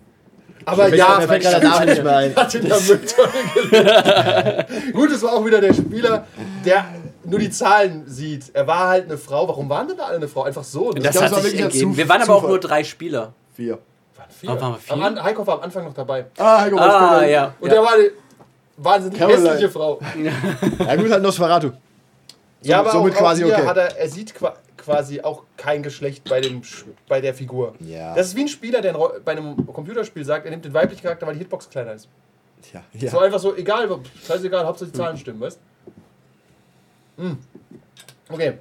Aber fällt- ja, mir fällt gerade der Name nicht mehr ein. hat in der Mülltonne gelebt. Gut, es war auch wieder der Spieler, der nur die Zahlen sieht. Er war halt eine Frau. Warum waren denn da alle eine Frau? Einfach so. ne? Das glaub, hat war sich ergeben. Wir waren aber auch nur drei Spieler. Vier. Waren vier. Waren wir vier? Am Heiko war am Anfang noch dabei. Ah, Heiko Ah, ja. Und ja. der war eine wahnsinnig Caroline. hässliche Frau. Ja gut, halt Nosferatu. Ja, aber somit auch, quasi okay. hat er, er sieht qua quasi auch kein Geschlecht bei, dem, bei der Figur. Ja. Das ist wie ein Spieler, der bei einem Computerspiel sagt, er nimmt den weiblichen Charakter, weil die Hitbox kleiner ist. Ja, ja. So einfach so, egal, scheißegal, Hauptsache die Zahlen stimmen, weißt Hm. Okay.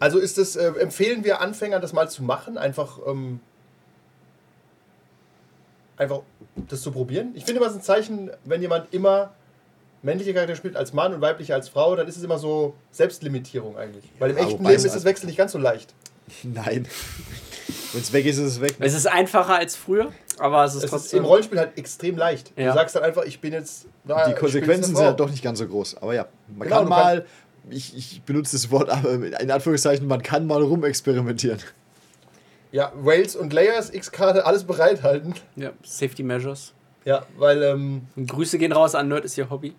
Also ist es, äh, empfehlen wir Anfängern das mal zu machen, einfach, ähm, einfach das zu probieren? Ich finde immer, es ist ein Zeichen, wenn jemand immer männliche Charakter spielt als Mann und weibliche als Frau, dann ist es immer so Selbstlimitierung eigentlich. Weil im Ja, echten Leben ist das Wechsel nicht ganz so leicht. Nein. Wenn es weg ist, ist es weg. Es ist einfacher als früher, aber es ist Es ist trotzdem. im Rollenspiel halt extrem leicht. Ja. Du sagst dann einfach, ich bin jetzt. na, Die Konsequenzen sind ja Frau. doch nicht ganz so groß. Aber ja, man Genau, kann mal ich, ich benutze das Wort, aber in Anführungszeichen, man kann mal rumexperimentieren. Ja, Rails und Layers, X-Karte, alles bereithalten. Ja, Safety Measures. Ja, weil, ähm, Grüße gehen raus an Nerd ist ihr Hobby.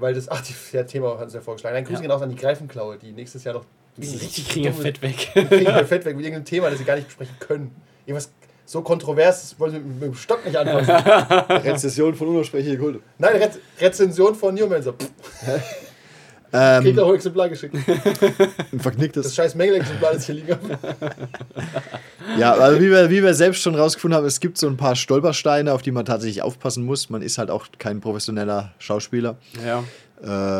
Weil das, ach, die, ja, Thema hat uns ja vorgeschlagen. Nein, Grüße Ja. gehen raus an die Greifenklaue, die nächstes Jahr noch Die kriegen ja Fett weg. Die kriegen halt Fett weg mit irgendeinem Thema, das sie gar nicht besprechen können. Irgendwas so kontrovers, das wollen sie mit, mit dem Stock nicht anfassen. Rezession von unaussprechlichen Kulte. Nein, Rez Rezension von Newmancer. Ähm, Kriegt auch ein Exemplar geschickt. ein Das verknicktes. scheiß Mängelexemplar, das hier liegen habe. Ja, also wie wir, wie wir selbst schon rausgefunden haben, es gibt so ein paar Stolpersteine, auf die man tatsächlich aufpassen muss. Man ist halt auch kein professioneller Schauspieler. Ja.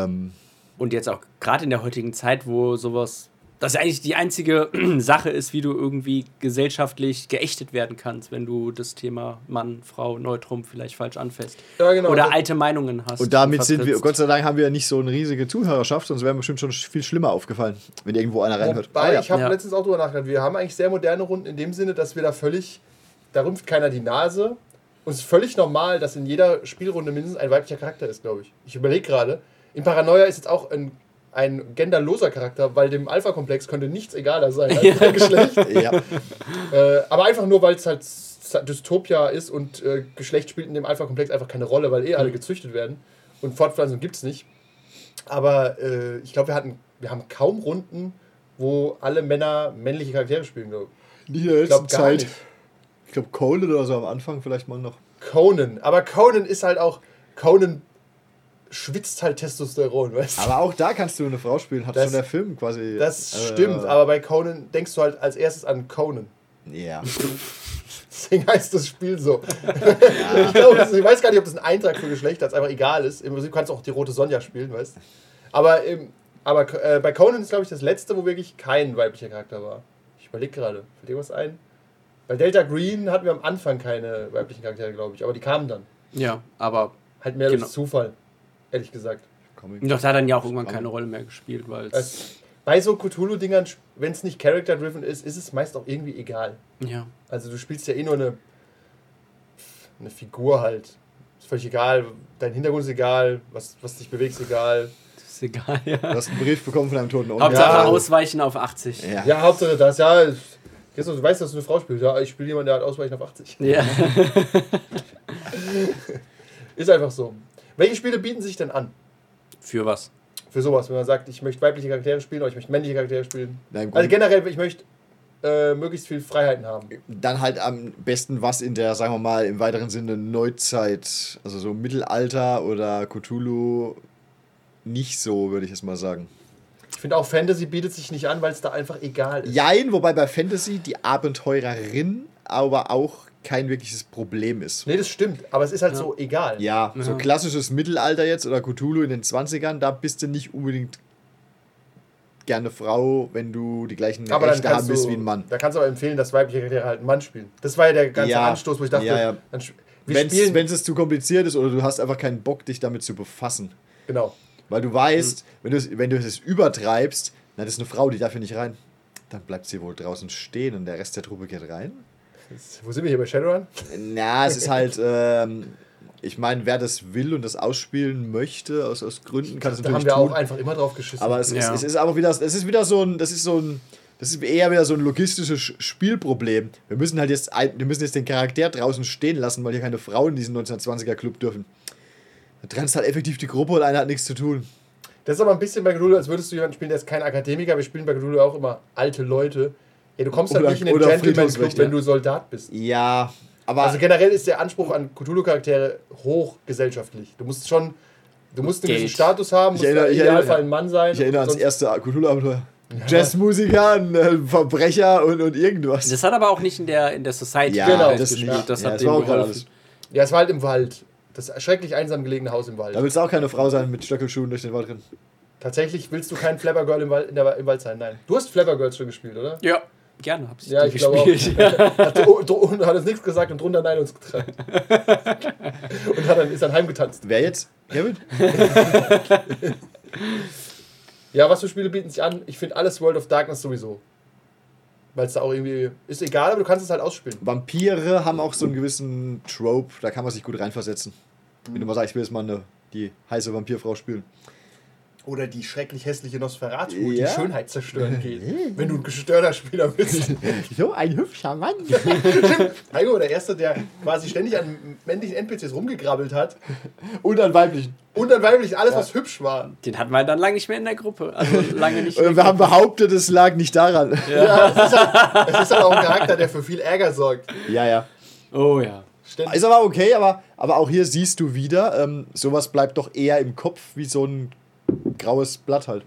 Ähm, Und jetzt auch gerade in der heutigen Zeit, wo sowas, das ja eigentlich die einzige Sache ist, wie du irgendwie gesellschaftlich geächtet werden kannst, wenn du das Thema Mann, Frau, Neutrum vielleicht falsch anfasst. Ja, genau. Oder alte Meinungen hast. und damit sind wir. Gott sei Dank haben wir ja nicht so eine riesige Zuhörerschaft, sonst wäre mir bestimmt schon viel schlimmer aufgefallen, wenn irgendwo einer reinhört. Wobei, Ah, ja. ich habe Ja. letztens auch drüber nachgedacht, wir haben eigentlich sehr moderne Runden in dem Sinne, dass wir da völlig, da rümpft keiner die Nase. Und es ist völlig normal, dass in jeder Spielrunde mindestens ein weiblicher Charakter ist, glaube ich. Ich überlege gerade. In Paranoia ist jetzt auch ein, ein genderloser Charakter, weil dem Alpha-Komplex könnte nichts egaler sein als sein Geschlecht. ja. Äh, aber einfach nur, weil es halt Dystopia ist und äh, Geschlecht spielt in dem Alpha-Komplex einfach keine Rolle, weil eh alle gezüchtet werden. Und Fortpflanzung gibt es nicht. Aber äh, ich glaube, wir hatten, wir haben kaum Runden, wo alle Männer männliche Charaktere spielen. glaub ich. Nicht in der letzten Zeit. nicht. Ich glaube, Cole oder so am Anfang vielleicht mal noch. Conan. Aber Conan ist halt auch. Conan schwitzt halt Testosteron, weißt du? Aber auch da kannst du eine Frau spielen, hat Das- schon der Film quasi. Das äh, stimmt, aber bei Conan denkst du halt als erstes an Conan. Ja. Deswegen heißt das Spiel so. ich, glaube, das- ich weiß gar nicht, ob das ein Eintrag für Geschlechter ist, einfach egal ist. Im Prinzip kannst du auch die rote Sonja spielen, weißt du? Aber, ähm, aber äh, bei Conan ist, glaube ich, das letzte, wo wirklich kein weiblicher Charakter war. Ich überlege gerade, fällt dir was ein? Bei Delta Green hatten wir am Anfang keine weiblichen Charaktere, glaube ich, aber die kamen dann. Ja, aber Halt mehr Genau. durch Zufall, ehrlich gesagt. Comic. doch da hat dann ja auch irgendwann keine Rolle mehr gespielt, weil es. Bei so Cthulhu-Dingern, wenn es nicht character-driven ist, ist es meist auch irgendwie egal. Ja. Also du spielst ja eh nur eine, eine Figur halt. Ist völlig egal. Dein Hintergrund ist egal, was, was dich bewegt, ist egal. Das ist egal, ja. Du hast einen Brief bekommen von einem toten Onkel. Hauptsache Ja. ausweichen auf 80. Ja. Ja, Hauptsache das, ja. Christoph, du weißt, dass du eine Frau spielst. Ja, ich spiele jemanden, der hat Ausweichen auf 80. Ja. Ist einfach so. Welche Spiele bieten sich denn an? Für was? Für sowas, wenn man sagt, ich möchte weibliche Charaktere spielen oder ich möchte männliche Charaktere spielen. Na, im Also generell, ich möchte äh, möglichst viel Freiheiten haben. Dann halt am besten was in der, sagen wir mal, im weiteren Sinne Neuzeit, also so Mittelalter oder Cthulhu nicht so, würde ich es mal sagen. Ich finde auch Fantasy bietet sich nicht an, weil es da einfach egal ist. Jein, wobei bei Fantasy die Abenteurerin aber auch kein wirkliches Problem ist. Nee, das stimmt, aber es ist halt so egal. Ja, so Ja. klassisches Mittelalter jetzt oder Cthulhu in den 20ern, da bist du nicht unbedingt gerne Frau, wenn du die gleichen Aber Rechte haben willst du, wie ein Mann. Da kannst du aber empfehlen, dass weibliche Charaktere halt einen Mann spielen. Das war ja der ganze Ja. Anstoß, wo ich dachte, Ja, ja. Wenn es zu kompliziert ist oder du hast einfach keinen Bock, dich damit zu befassen. genau. Weil du weißt, wenn, du es, wenn du es übertreibst, dann ist eine Frau, die darf hier nicht rein. Dann bleibt sie wohl draußen stehen und der Rest der Truppe geht rein. Wo sind wir hier bei Shadowrun? Na, es ist halt, ähm, ich meine, wer das will und das ausspielen möchte, aus, aus Gründen, kann es Da natürlich haben wir tun. auch einfach immer drauf geschissen. aber es, Ja. ist, es ist aber wieder, es ist wieder so ein, das ist so ein, das ist eher wieder so ein logistisches Sch- Spielproblem. Wir müssen halt jetzt, wir müssen jetzt den Charakter draußen stehen lassen, weil hier keine Frauen in diesen 1920er Club dürfen. Da trennst halt effektiv die Gruppe und einer hat nichts zu tun. das ist aber ein bisschen bei Cthulhu, als würdest du jemanden spielen, der ist kein Akademiker. Wir spielen bei Cthulhu auch immer alte Leute. Ja, du kommst halt Oder- nicht in den oder Gentleman Club, wenn du Soldat bist. Ja, aber Also generell ist der Anspruch an Cthulhu-Charaktere hochgesellschaftlich. Du musst schon, du musst einen gewissen Status haben, musst erinnere- im Idealfall ein Mann sein. ich erinnere ans erste Cthulhu-Abenteuer. Jazzmusiker, ein äh, Verbrecher und, und irgendwas. Das hat aber auch nicht in der, in der Society ja, Genau. das gespielt. nicht. Das ja, hat das dem war auch gerade geholfen. alles. Ja, es war halt im Wald. Das schrecklich einsam gelegene Haus im Wald. Da willst du auch keine Frau sein mit Stöckelschuhen durch den Wald rennen. Tatsächlich willst du kein Flapper Girl im Wald, in der, im Wald sein. Nein. Du hast Flapper Girls schon gespielt, oder? Ja, gerne hab ich Ja, die ich glaube auch. gespielt. Hat, uns nichts gesagt und drunter Nein uns getragen. und hat dann, ist dann heimgetanzt. Wer jetzt? Kevin? Ja, was für Spiele bieten sich an? Ich finde alles World of Darkness sowieso. Weil es da auch irgendwie. Ist egal, aber du kannst es halt ausspielen. Vampire haben auch so einen gewissen Trope, da kann man sich gut reinversetzen. Wenn du mal sagst, ich will jetzt mal eine, die heiße Vampirfrau spielen. Oder die schrecklich hässliche Nosferatu, die Ja. Schönheit zerstören geht. wenn du ein gestörter Spieler bist. So ein hübscher Mann. Heiko, der Erste, der quasi ständig an männlichen NPCs rumgegrabbelt hat Und an weiblichen. und an weiblichen alles, was hübsch war. Den hatten wir dann lange nicht mehr in der Gruppe. Also lange nicht. Und wir haben behauptet, es lag nicht daran. Ja, es ist, halt, es ist halt auch ein Charakter, der für viel Ärger sorgt. Ja, ja. oh ja. Ständig. Ist aber okay, aber, aber auch hier siehst du wieder, ähm, sowas bleibt doch eher im Kopf wie so ein graues Blatt halt.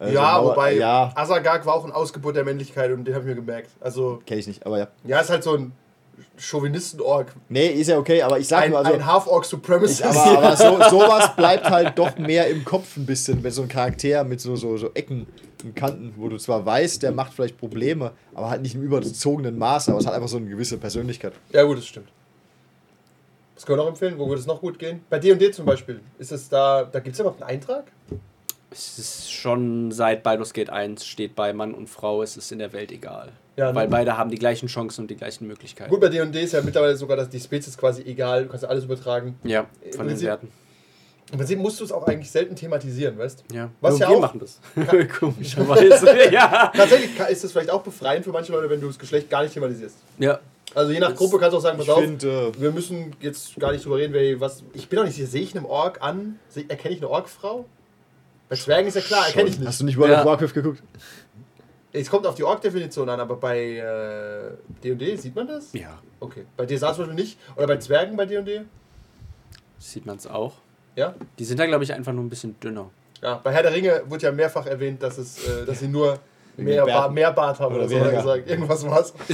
Äh, ja, Mauer- wobei Ja, Asagag war auch ein Ausgeburt der Männlichkeit und den habe ich mir gemerkt. Also, kenne ich nicht, aber ja. ja, ist halt so ein Chauvinisten-Org. Nee, ist ja okay, aber ich sag Ein, nur, also. ein Half-Orc-Supremacist. Ich, aber aber so, sowas bleibt halt doch mehr im Kopf ein bisschen, wenn so ein Charakter mit so, so, so Ecken und Kanten, wo du zwar weißt, der macht vielleicht Probleme, aber halt nicht im überzogenen Maße, aber es hat einfach so eine gewisse Persönlichkeit. Ja, gut, das stimmt. Was können wir noch empfehlen? Wo würde es noch gut gehen? Bei D&D zum Beispiel. Ist es da, da gibt es überhaupt einen Eintrag? Es ist schon seit Baldur's Gate 1 steht bei Mann und Frau, es ist in der Welt egal. Ja, Weil ne? beide haben die gleichen Chancen und die gleichen Möglichkeiten. Gut, bei D&D ist ja mittlerweile sogar dass die Spezies quasi egal. Du kannst alles übertragen. Ja, Im von den Prinzip- Werten. Im Prinzip musst du es auch eigentlich selten thematisieren, weißt Ja. Was Nur ja wir auch- machen das. Komischerweise. ja. Tatsächlich ist es vielleicht auch befreiend für manche Leute, wenn du das Geschlecht gar nicht thematisierst. ja. Also je nach Das- Gruppe kannst du auch sagen, pass Ich auf, finde, wir müssen jetzt gar nicht drüber reden, wer was. Ich bin auch nicht sicher, sehe ich einem Ork an? Erkenne ich eine Orkfrau? Bei Zwergen ist ja klar, erkenne ich nicht. Hast du nicht World Ja. of Warcraft geguckt? Es kommt auf die Ork-Definition an, aber bei äh, D&D sieht man das? Ja. Okay. Bei DSA zum Beispiel nicht. Oder bei Zwergen bei D&D? Sieht man es auch. Ja? Die sind da, glaube ich, einfach nur ein bisschen dünner. Ja. Bei Herr der Ringe wurde ja mehrfach erwähnt, dass, es, äh, dass sie nur mehr, ba mehr Bart haben Oder so. Hat gesagt. Irgendwas war's.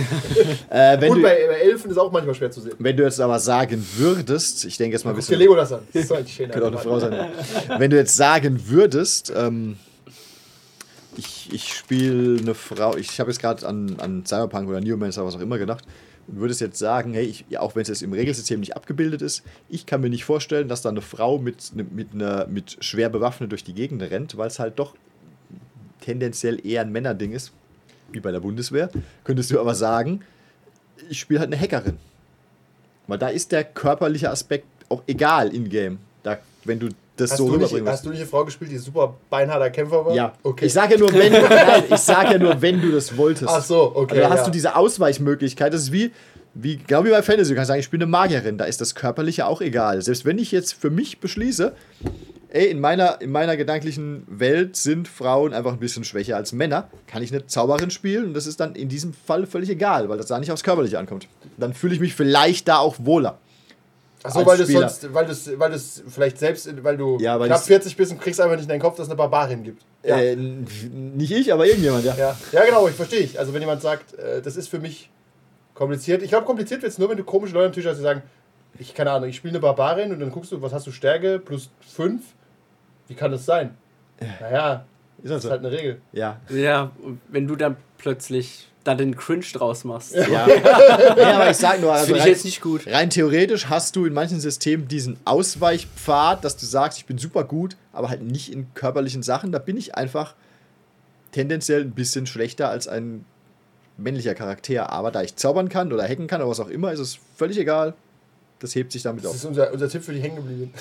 Äh, wenn, Gut, bei, bei Elfen ist auch manchmal schwer zu sehen. wenn du jetzt aber sagen würdest, ich denke jetzt mal ein Guck dir bisschen. Lego das an. Das ist so ein schöner Könnte auch eine. Frau sein. Wenn du jetzt sagen würdest, ähm, ich, ich spiele eine Frau, ich habe jetzt gerade an, an Cyberpunk oder Neomancer, was auch immer gedacht, und würdest jetzt sagen, hey, ich, auch wenn es jetzt im Regelsystem nicht abgebildet ist, ich kann mir nicht vorstellen, dass da eine Frau mit, mit, einer, mit schwer bewaffnet durch die Gegend rennt, weil es halt doch tendenziell eher ein Männerding ist, wie bei der Bundeswehr. Könntest du aber sagen, ich spiele halt eine Hackerin. Weil da ist der körperliche Aspekt auch egal in-game. Da, wenn du das Hast, so du nicht, rüberbringen hast du nicht eine Frau gespielt, die super beinharter Kämpfer war? Ja. Okay. Ich sage ja nur, wenn, nein, ich sage ja nur, wenn du das wolltest. Ach so, okay. Also da hast ja. du diese Ausweichmöglichkeit. Das ist wie, wie, genau wie bei Fantasy. Du kannst sagen, ich bin eine Magierin. Da ist das Körperliche auch egal. Selbst wenn ich jetzt für mich beschließe, ey, in meiner, in meiner gedanklichen Welt sind Frauen einfach ein bisschen schwächer als Männer, kann ich eine Zauberin spielen und das ist dann in diesem Fall völlig egal, weil das da nicht aufs Körperliche ankommt. Dann fühle ich mich vielleicht da auch wohler. Achso, weil du sonst, weil du weil du's vielleicht selbst, weil du Ja, weil knapp ich's- 40 bist und kriegst einfach nicht in deinen Kopf, dass es eine Barbarin gibt. Ja. Äh, nicht ich, aber irgendjemand, ja. Ja, ja genau, ich verstehe ich. Also wenn jemand sagt, äh, das ist für mich kompliziert. Ich glaube, kompliziert wird es nur, wenn du komische Leute am Tisch hast, die sagen, ich keine Ahnung, ich spiele eine Barbarin und dann guckst du, was hast du Stärke plus 5? Wie kann das sein? Naja, Ist das halt ist so. halt eine Regel. Ja. Ja, wenn du dann plötzlich da den Cringe draus machst. Ja. ja, aber ich sag nur, also Finde ich rein, jetzt nicht gut. rein theoretisch hast du in manchen Systemen diesen Ausweichpfad, dass du sagst, ich bin super gut, aber halt nicht in körperlichen Sachen. Da bin ich einfach tendenziell ein bisschen schlechter als ein männlicher Charakter. Aber da ich zaubern kann oder hacken kann oder was auch immer, ist es völlig egal. Das hebt sich damit Das auf. ist unser, unser Tipp für die Hängengebliebenen.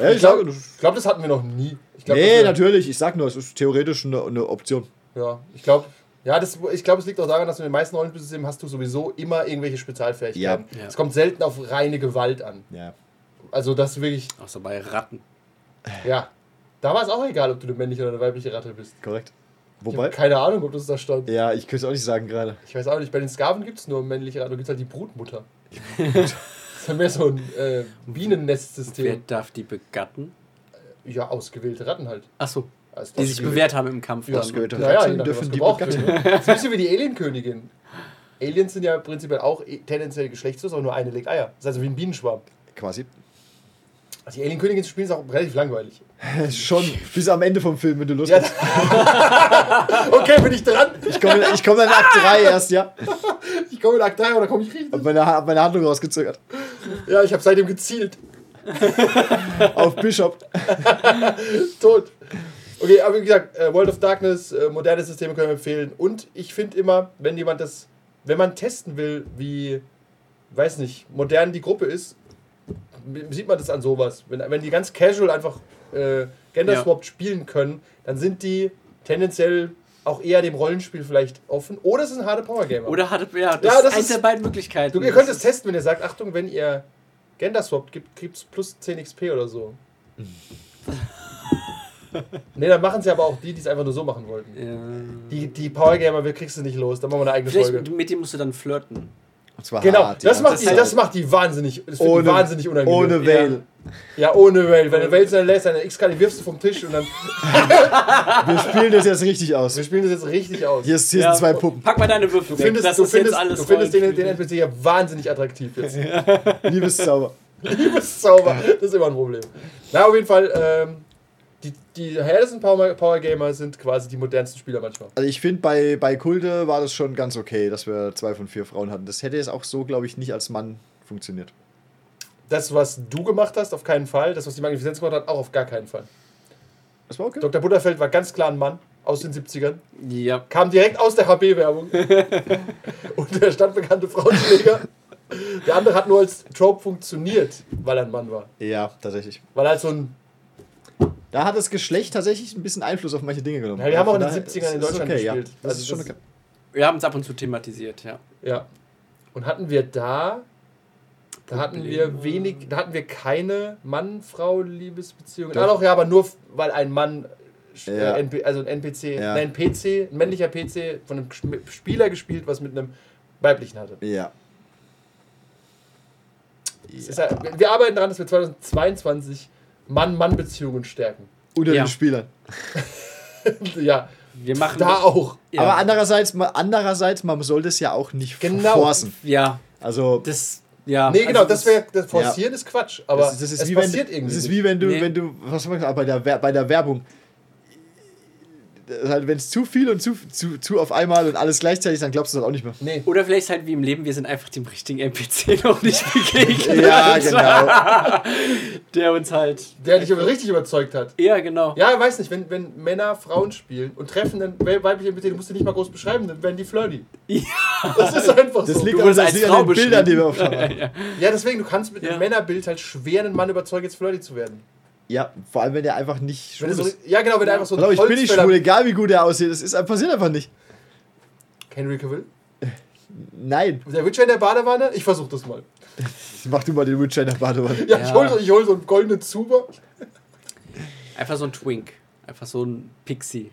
Ja, Ich glaube, das- glaub, das hatten wir noch nie. Ich glaub, nee, das natürlich. Ich sag nur, es ist theoretisch eine, eine Option. Ja, ich glaube, ja, das, ich glaube, es liegt auch daran, dass du in den meisten Rollenspielsystemen hast du sowieso immer irgendwelche Spezialfähigkeiten. Ja. Ja. Es kommt selten auf reine Gewalt an. Ja. Also, das ist wirklich, Außer bei Ratten. ja. Da war es auch egal, ob du eine männliche oder eine weibliche Ratte bist. Korrekt. Wobei. keine Ahnung, ob das da stand. Ja, ich könnte es auch nicht sagen gerade. Ich weiß auch nicht, bei den Skaven gibt es nur männliche Ratten, da gibt es halt die Brutmutter. das ist ja mehr so ein äh, Wer Bienennestsystem. darf die begatten? Ja, ausgewählte Ratten halt. Achso, Also die das- sich bewährt haben im Kampf. Ja, dann. ausgewählte Ja, ja, dürfen die gebraucht wird. begatten. Das ist ein bisschen wie die Alienkönigin. Aliens sind ja prinzipiell auch eh- tendenziell geschlechtslos, aber nur eine legt Eier. Das ist also wie ein Bienenschwarm. Quasi. Also die Alienkönigin zu spielen ist auch relativ langweilig. Schon bis am Ende vom Film, wenn du Lust Ja, hast. okay, bin ich dran? Ich komme ich komm dann in Akt 3 erst, ja. Ich komme in Akt 3 oder komme ich richtig? Hab meine, hab meine Handlung rausgezögert. Ja, ich habe seitdem gezielt. Auf Bishop. Tot. Okay, aber wie gesagt, äh, World of Darkness, äh, moderne Systeme können wir empfehlen. Und ich finde immer, wenn jemand das, wenn man testen will, wie, weiß nicht, modern die Gruppe ist, sieht man das an sowas. Wenn, wenn die ganz casual einfach äh, Gender-Swapped spielen können, dann sind die tendenziell auch eher dem Rollenspiel vielleicht offen. Oder es ist ein harte Power-Gamer. Oder hat ja, das, Ja, ist das eins ist- der beiden Möglichkeiten. Du, ihr könnt es testen, wenn ihr sagt, Achtung, wenn ihr Gender-Swapped gibt, gibt es plus 10 XP oder so. ne, dann machen sie aber auch die, die es einfach nur so machen wollten. Ja. Die, die Power-Gamer, wir kriegst du nicht los. Dann machen wir eine eigene Vielleicht Folge. mit dem musst du dann flirten. Und zwar Genau, hart, das, ja. macht Das die, das macht die wahnsinnig, das finden die ohne, wahnsinnig unangenehm. ohne Veil. Ja, ohne Rail. Wenn du Rail dann lässt, deine X-Karte wirfst du vom Tisch und dann. Wir spielen das jetzt richtig aus. Wir spielen das jetzt richtig aus. Hier, ist, hier Ja. sind zwei Puppen. Pack mal deine Würfel Du findest, das du ist findest, jetzt alles du findest den, den NPC ja wahnsinnig attraktiv jetzt. Liebeszauber. Liebeszauber, das ist immer ein Problem. Na, auf jeden Fall, ähm, die, die härtesten Power, Power Gamer sind quasi die modernsten Spieler manchmal. Also ich finde, bei, bei Kulte war das schon ganz okay, dass wir zwei von vier Frauen hatten. Das hätte jetzt auch so, glaube ich, nicht als Mann funktioniert. Das, was du gemacht hast, auf keinen Fall. Das, was die Magnifizenz gemacht hat, auch auf gar keinen Fall. Das war okay. Dr. Butterfeld war ganz klar ein Mann aus den 70ern. Ja. Kam direkt aus der HB-Werbung. Und der stadtbekannte Frauenschläger. Der andere hat nur als Trope funktioniert, weil er ein Mann war. Ja, tatsächlich. Weil er halt so ein. Da hat das Geschlecht tatsächlich ein bisschen Einfluss auf manche Dinge genommen. Ja, wir haben auch in den Von 70ern daher in Deutschland okay, gespielt. Ja. Das Also ist schon das- okay. Wir haben es ab und zu thematisiert, ja. Ja. Und hatten wir da. Da hatten wir wenig, da hatten wir keine Mann-Frau-Liebesbeziehungen. Doch. Ah, doch, ja, aber nur weil ein Mann, äh, Ja. Also ein NPC, Ja. nein, PC, ein männlicher PC von einem Spieler gespielt, was mit einem weiblichen hatte. Ja. Ja, wir arbeiten daran, dass wir 2022 Mann-Mann-Beziehungen stärken. Unter Ja. den Spielern. ja, Wir machen da auch. Ja. Aber andererseits, andererseits, man soll das ja auch nicht Genau. forcen. Ja, Also, das. Ja. Nee, genau, also das wäre, das Forcieren ist Quatsch, aber das, das ist es wie wenn, passiert irgendwie. das ist wie wenn du, Nee. wenn du, was soll man sagen, bei der, bei der Werbung, Das halt, wenn es zu viel und zu, zu, zu auf einmal und alles gleichzeitig, dann glaubst du das auch nicht mehr. Nee. Oder vielleicht halt wie im Leben, wir sind einfach dem richtigen NPC noch nicht begegnet. Ja, genau. Der uns halt. Der dich aber richtig überzeugt hat. Ja, genau. Ja, weiß nicht, wenn, wenn Männer Frauen spielen und treffen dann we- weibliche NPC, du musst die nicht mal groß beschreiben, dann werden die flirty. Ja. Das ist einfach Das so. liegt, Du das als liegt an den Bildern, die wir oft beschrieben. haben. Ja, deswegen, du kannst mit Ja. einem Männerbild halt schwer einen Mann überzeugen, jetzt flirty zu werden. Ja, vor allem, wenn der einfach nicht schwul so, ist. ja, genau, wenn er einfach so auf, ich bin nicht schwul, egal wie gut er aussieht. Das ist, passiert einfach nicht. Henry Cavill? Nein, Der Witcher in der Badewanne? Ich versuch das mal. mach du mal den Witcher in der Badewanne. Ja, ich Ja. hol so, ich hol so einen goldenen Zuber. Einfach so ein Twink. Einfach so ein Pixie.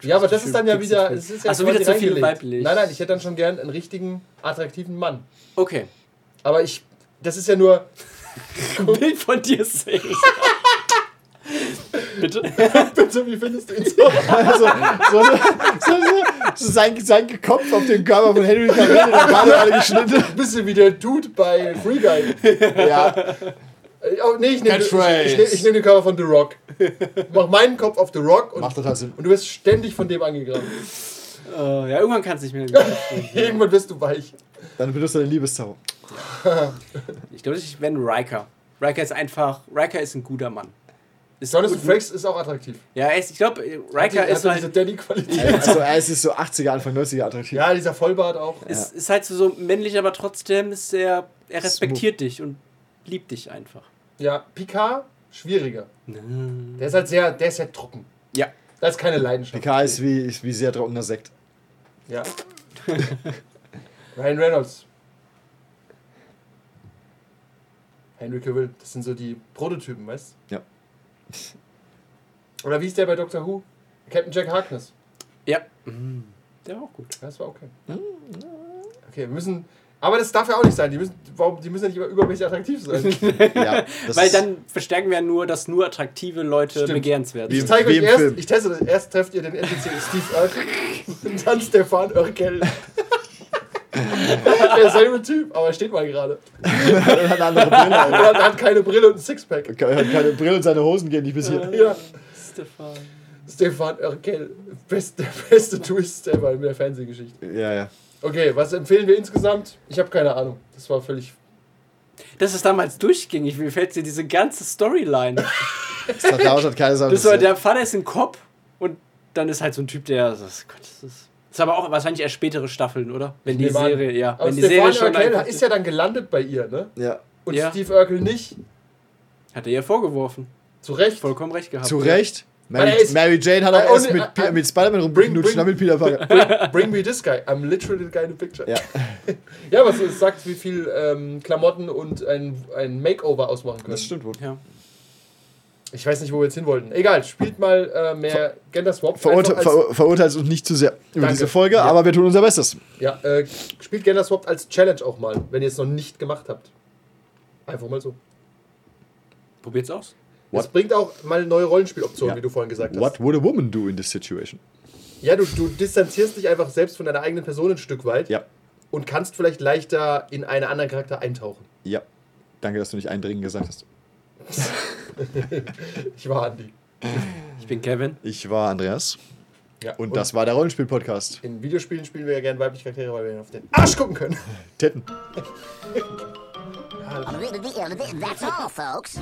Ja, aber das ist dann ja wieder. Es ist ja Ach so, quasi wieder zu viel weiblich. Nein, nein, ich hätte dann schon gern einen richtigen, attraktiven Mann. Okay. Aber ich. Das ist ja nur. Bild von dir sehen. Bitte? Bitte, wie findest du ihn so? Also, so, so, so, so sein, sein Kopf auf den Körper von Henry Cavill der Badewanne geschnitten. Bisschen wie der Dude bei Free Guy. Ja, Oh, nee, ich nehme ich, ich, nehm- ich nehm den Körper von The Rock. Mach meinen Kopf auf The Rock und, macht total Sinn. und du wirst ständig von dem angegraben. Äh, ja, irgendwann kann es nicht mehr. Irgendwann wirst du weich. Dann benutzt er den Liebeszauber. Ich glaube, ich bin Riker. Riker ist einfach. Riker ist ein guter Mann. Ist Jonathan Frakes ist auch attraktiv. Ja, er ist, ich glaube, Riker er hat ist so diese halt. Danny-Qualität. Also, er ist so 80er, Anfang 90er attraktiv. Ja, dieser Vollbart auch. Ist, ist halt so männlich, aber trotzdem ist er. Er respektiert dich und liebt dich einfach. Ja, Picard, schwieriger. Der ist halt sehr, der ist sehr trocken. Ja. Da ist keine Leidenschaft. PK ist wie, ist wie sehr trockener Sekt. Ja. Ryan Reynolds. Henry Cavill. Das sind so die Prototypen, weißt Ja. Oder wie ist der bei Doctor Who? Captain Jack Harkness. Ja. Mhm. Der war auch gut. Das war okay. Okay, wir müssen. Aber das darf ja auch nicht sein. Die müssen, warum, die müssen ja nicht immer übermäßig attraktiv sein. Ja, Weil dann verstärken wir ja nur, dass nur attraktive Leute Stimmt. begehrenswert Wie- Ich sind. zeige euch erst, Film. ich teste das. Erst trefft ihr den NPC Steve Urkel und dann Stefan Urkel. Derselbe Typ, aber er steht mal gerade. er hat eine andere Brille. Er Alter. hat, hat keine Brille und ein Sixpack. Er hat keine Brille und seine Hosen gehen nicht bis hier. Ja, Stefan. Stefan Urkel. Best, der beste Twist ever in der Fernsehgeschichte. Ja, ja. Okay, was empfehlen wir insgesamt? Ich habe keine Ahnung. Das war völlig. Dass es damals durchging. Ich, mir fällt dir diese ganze Storyline. Das hat keine Sache. Das war, der Vater ist ein Cop und dann ist halt so ein Typ, der. Das, Gott, das ist. Das ist aber auch wahrscheinlich erst spätere Staffeln, oder? Wenn die nehme an. Serie, ja. Aber Wenn die Stefan Serie schon Urkel ist ja dann gelandet bei ihr, ne? Ja. Und Ja. Steve Urkel nicht. hat er ihr vorgeworfen. Zu Recht. Vollkommen recht gehabt. Zu Recht. Mary, ist- Mary Jane hat auch I erst mit, I- Pi- mit Spider-Man Bring- rumgeknutscht, bring- dann mit Peter Parker. Bring me this guy. I'm literally the guy in the picture. Ja. Ja, was es sagt, wie viel ähm, Klamotten und ein, ein Makeover ausmachen können. Das stimmt wohl. Ja. Ich weiß nicht, wo wir jetzt hin wollten. Egal, spielt mal äh, mehr Gender Swap. Verurte ver verurteilt uns nicht zu sehr über Danke. diese Folge, Ja. aber wir tun unser Bestes. Ja, äh, spielt Gender Swap als Challenge auch mal, wenn ihr es noch nicht gemacht habt. Einfach mal so. Probiert's aus. What? Es bringt auch mal neue Rollenspieloptionen, Ja. wie du vorhin gesagt hast. What would a woman do in this situation? Ja, du, du distanzierst dich einfach selbst von deiner eigenen Person ein Stück weit Ja. und kannst vielleicht leichter in einen anderen Charakter eintauchen. Ja. Danke, dass du nicht eindringend gesagt hast. Ich war Andi. Ich bin Kevin. Ich war Andreas Ja, und das war der Rollenspiel-Podcast. In Videospielen spielen wir ja gerne weibliche Charaktere, weil wir auf den Arsch gucken können. Titten. That's all, folks.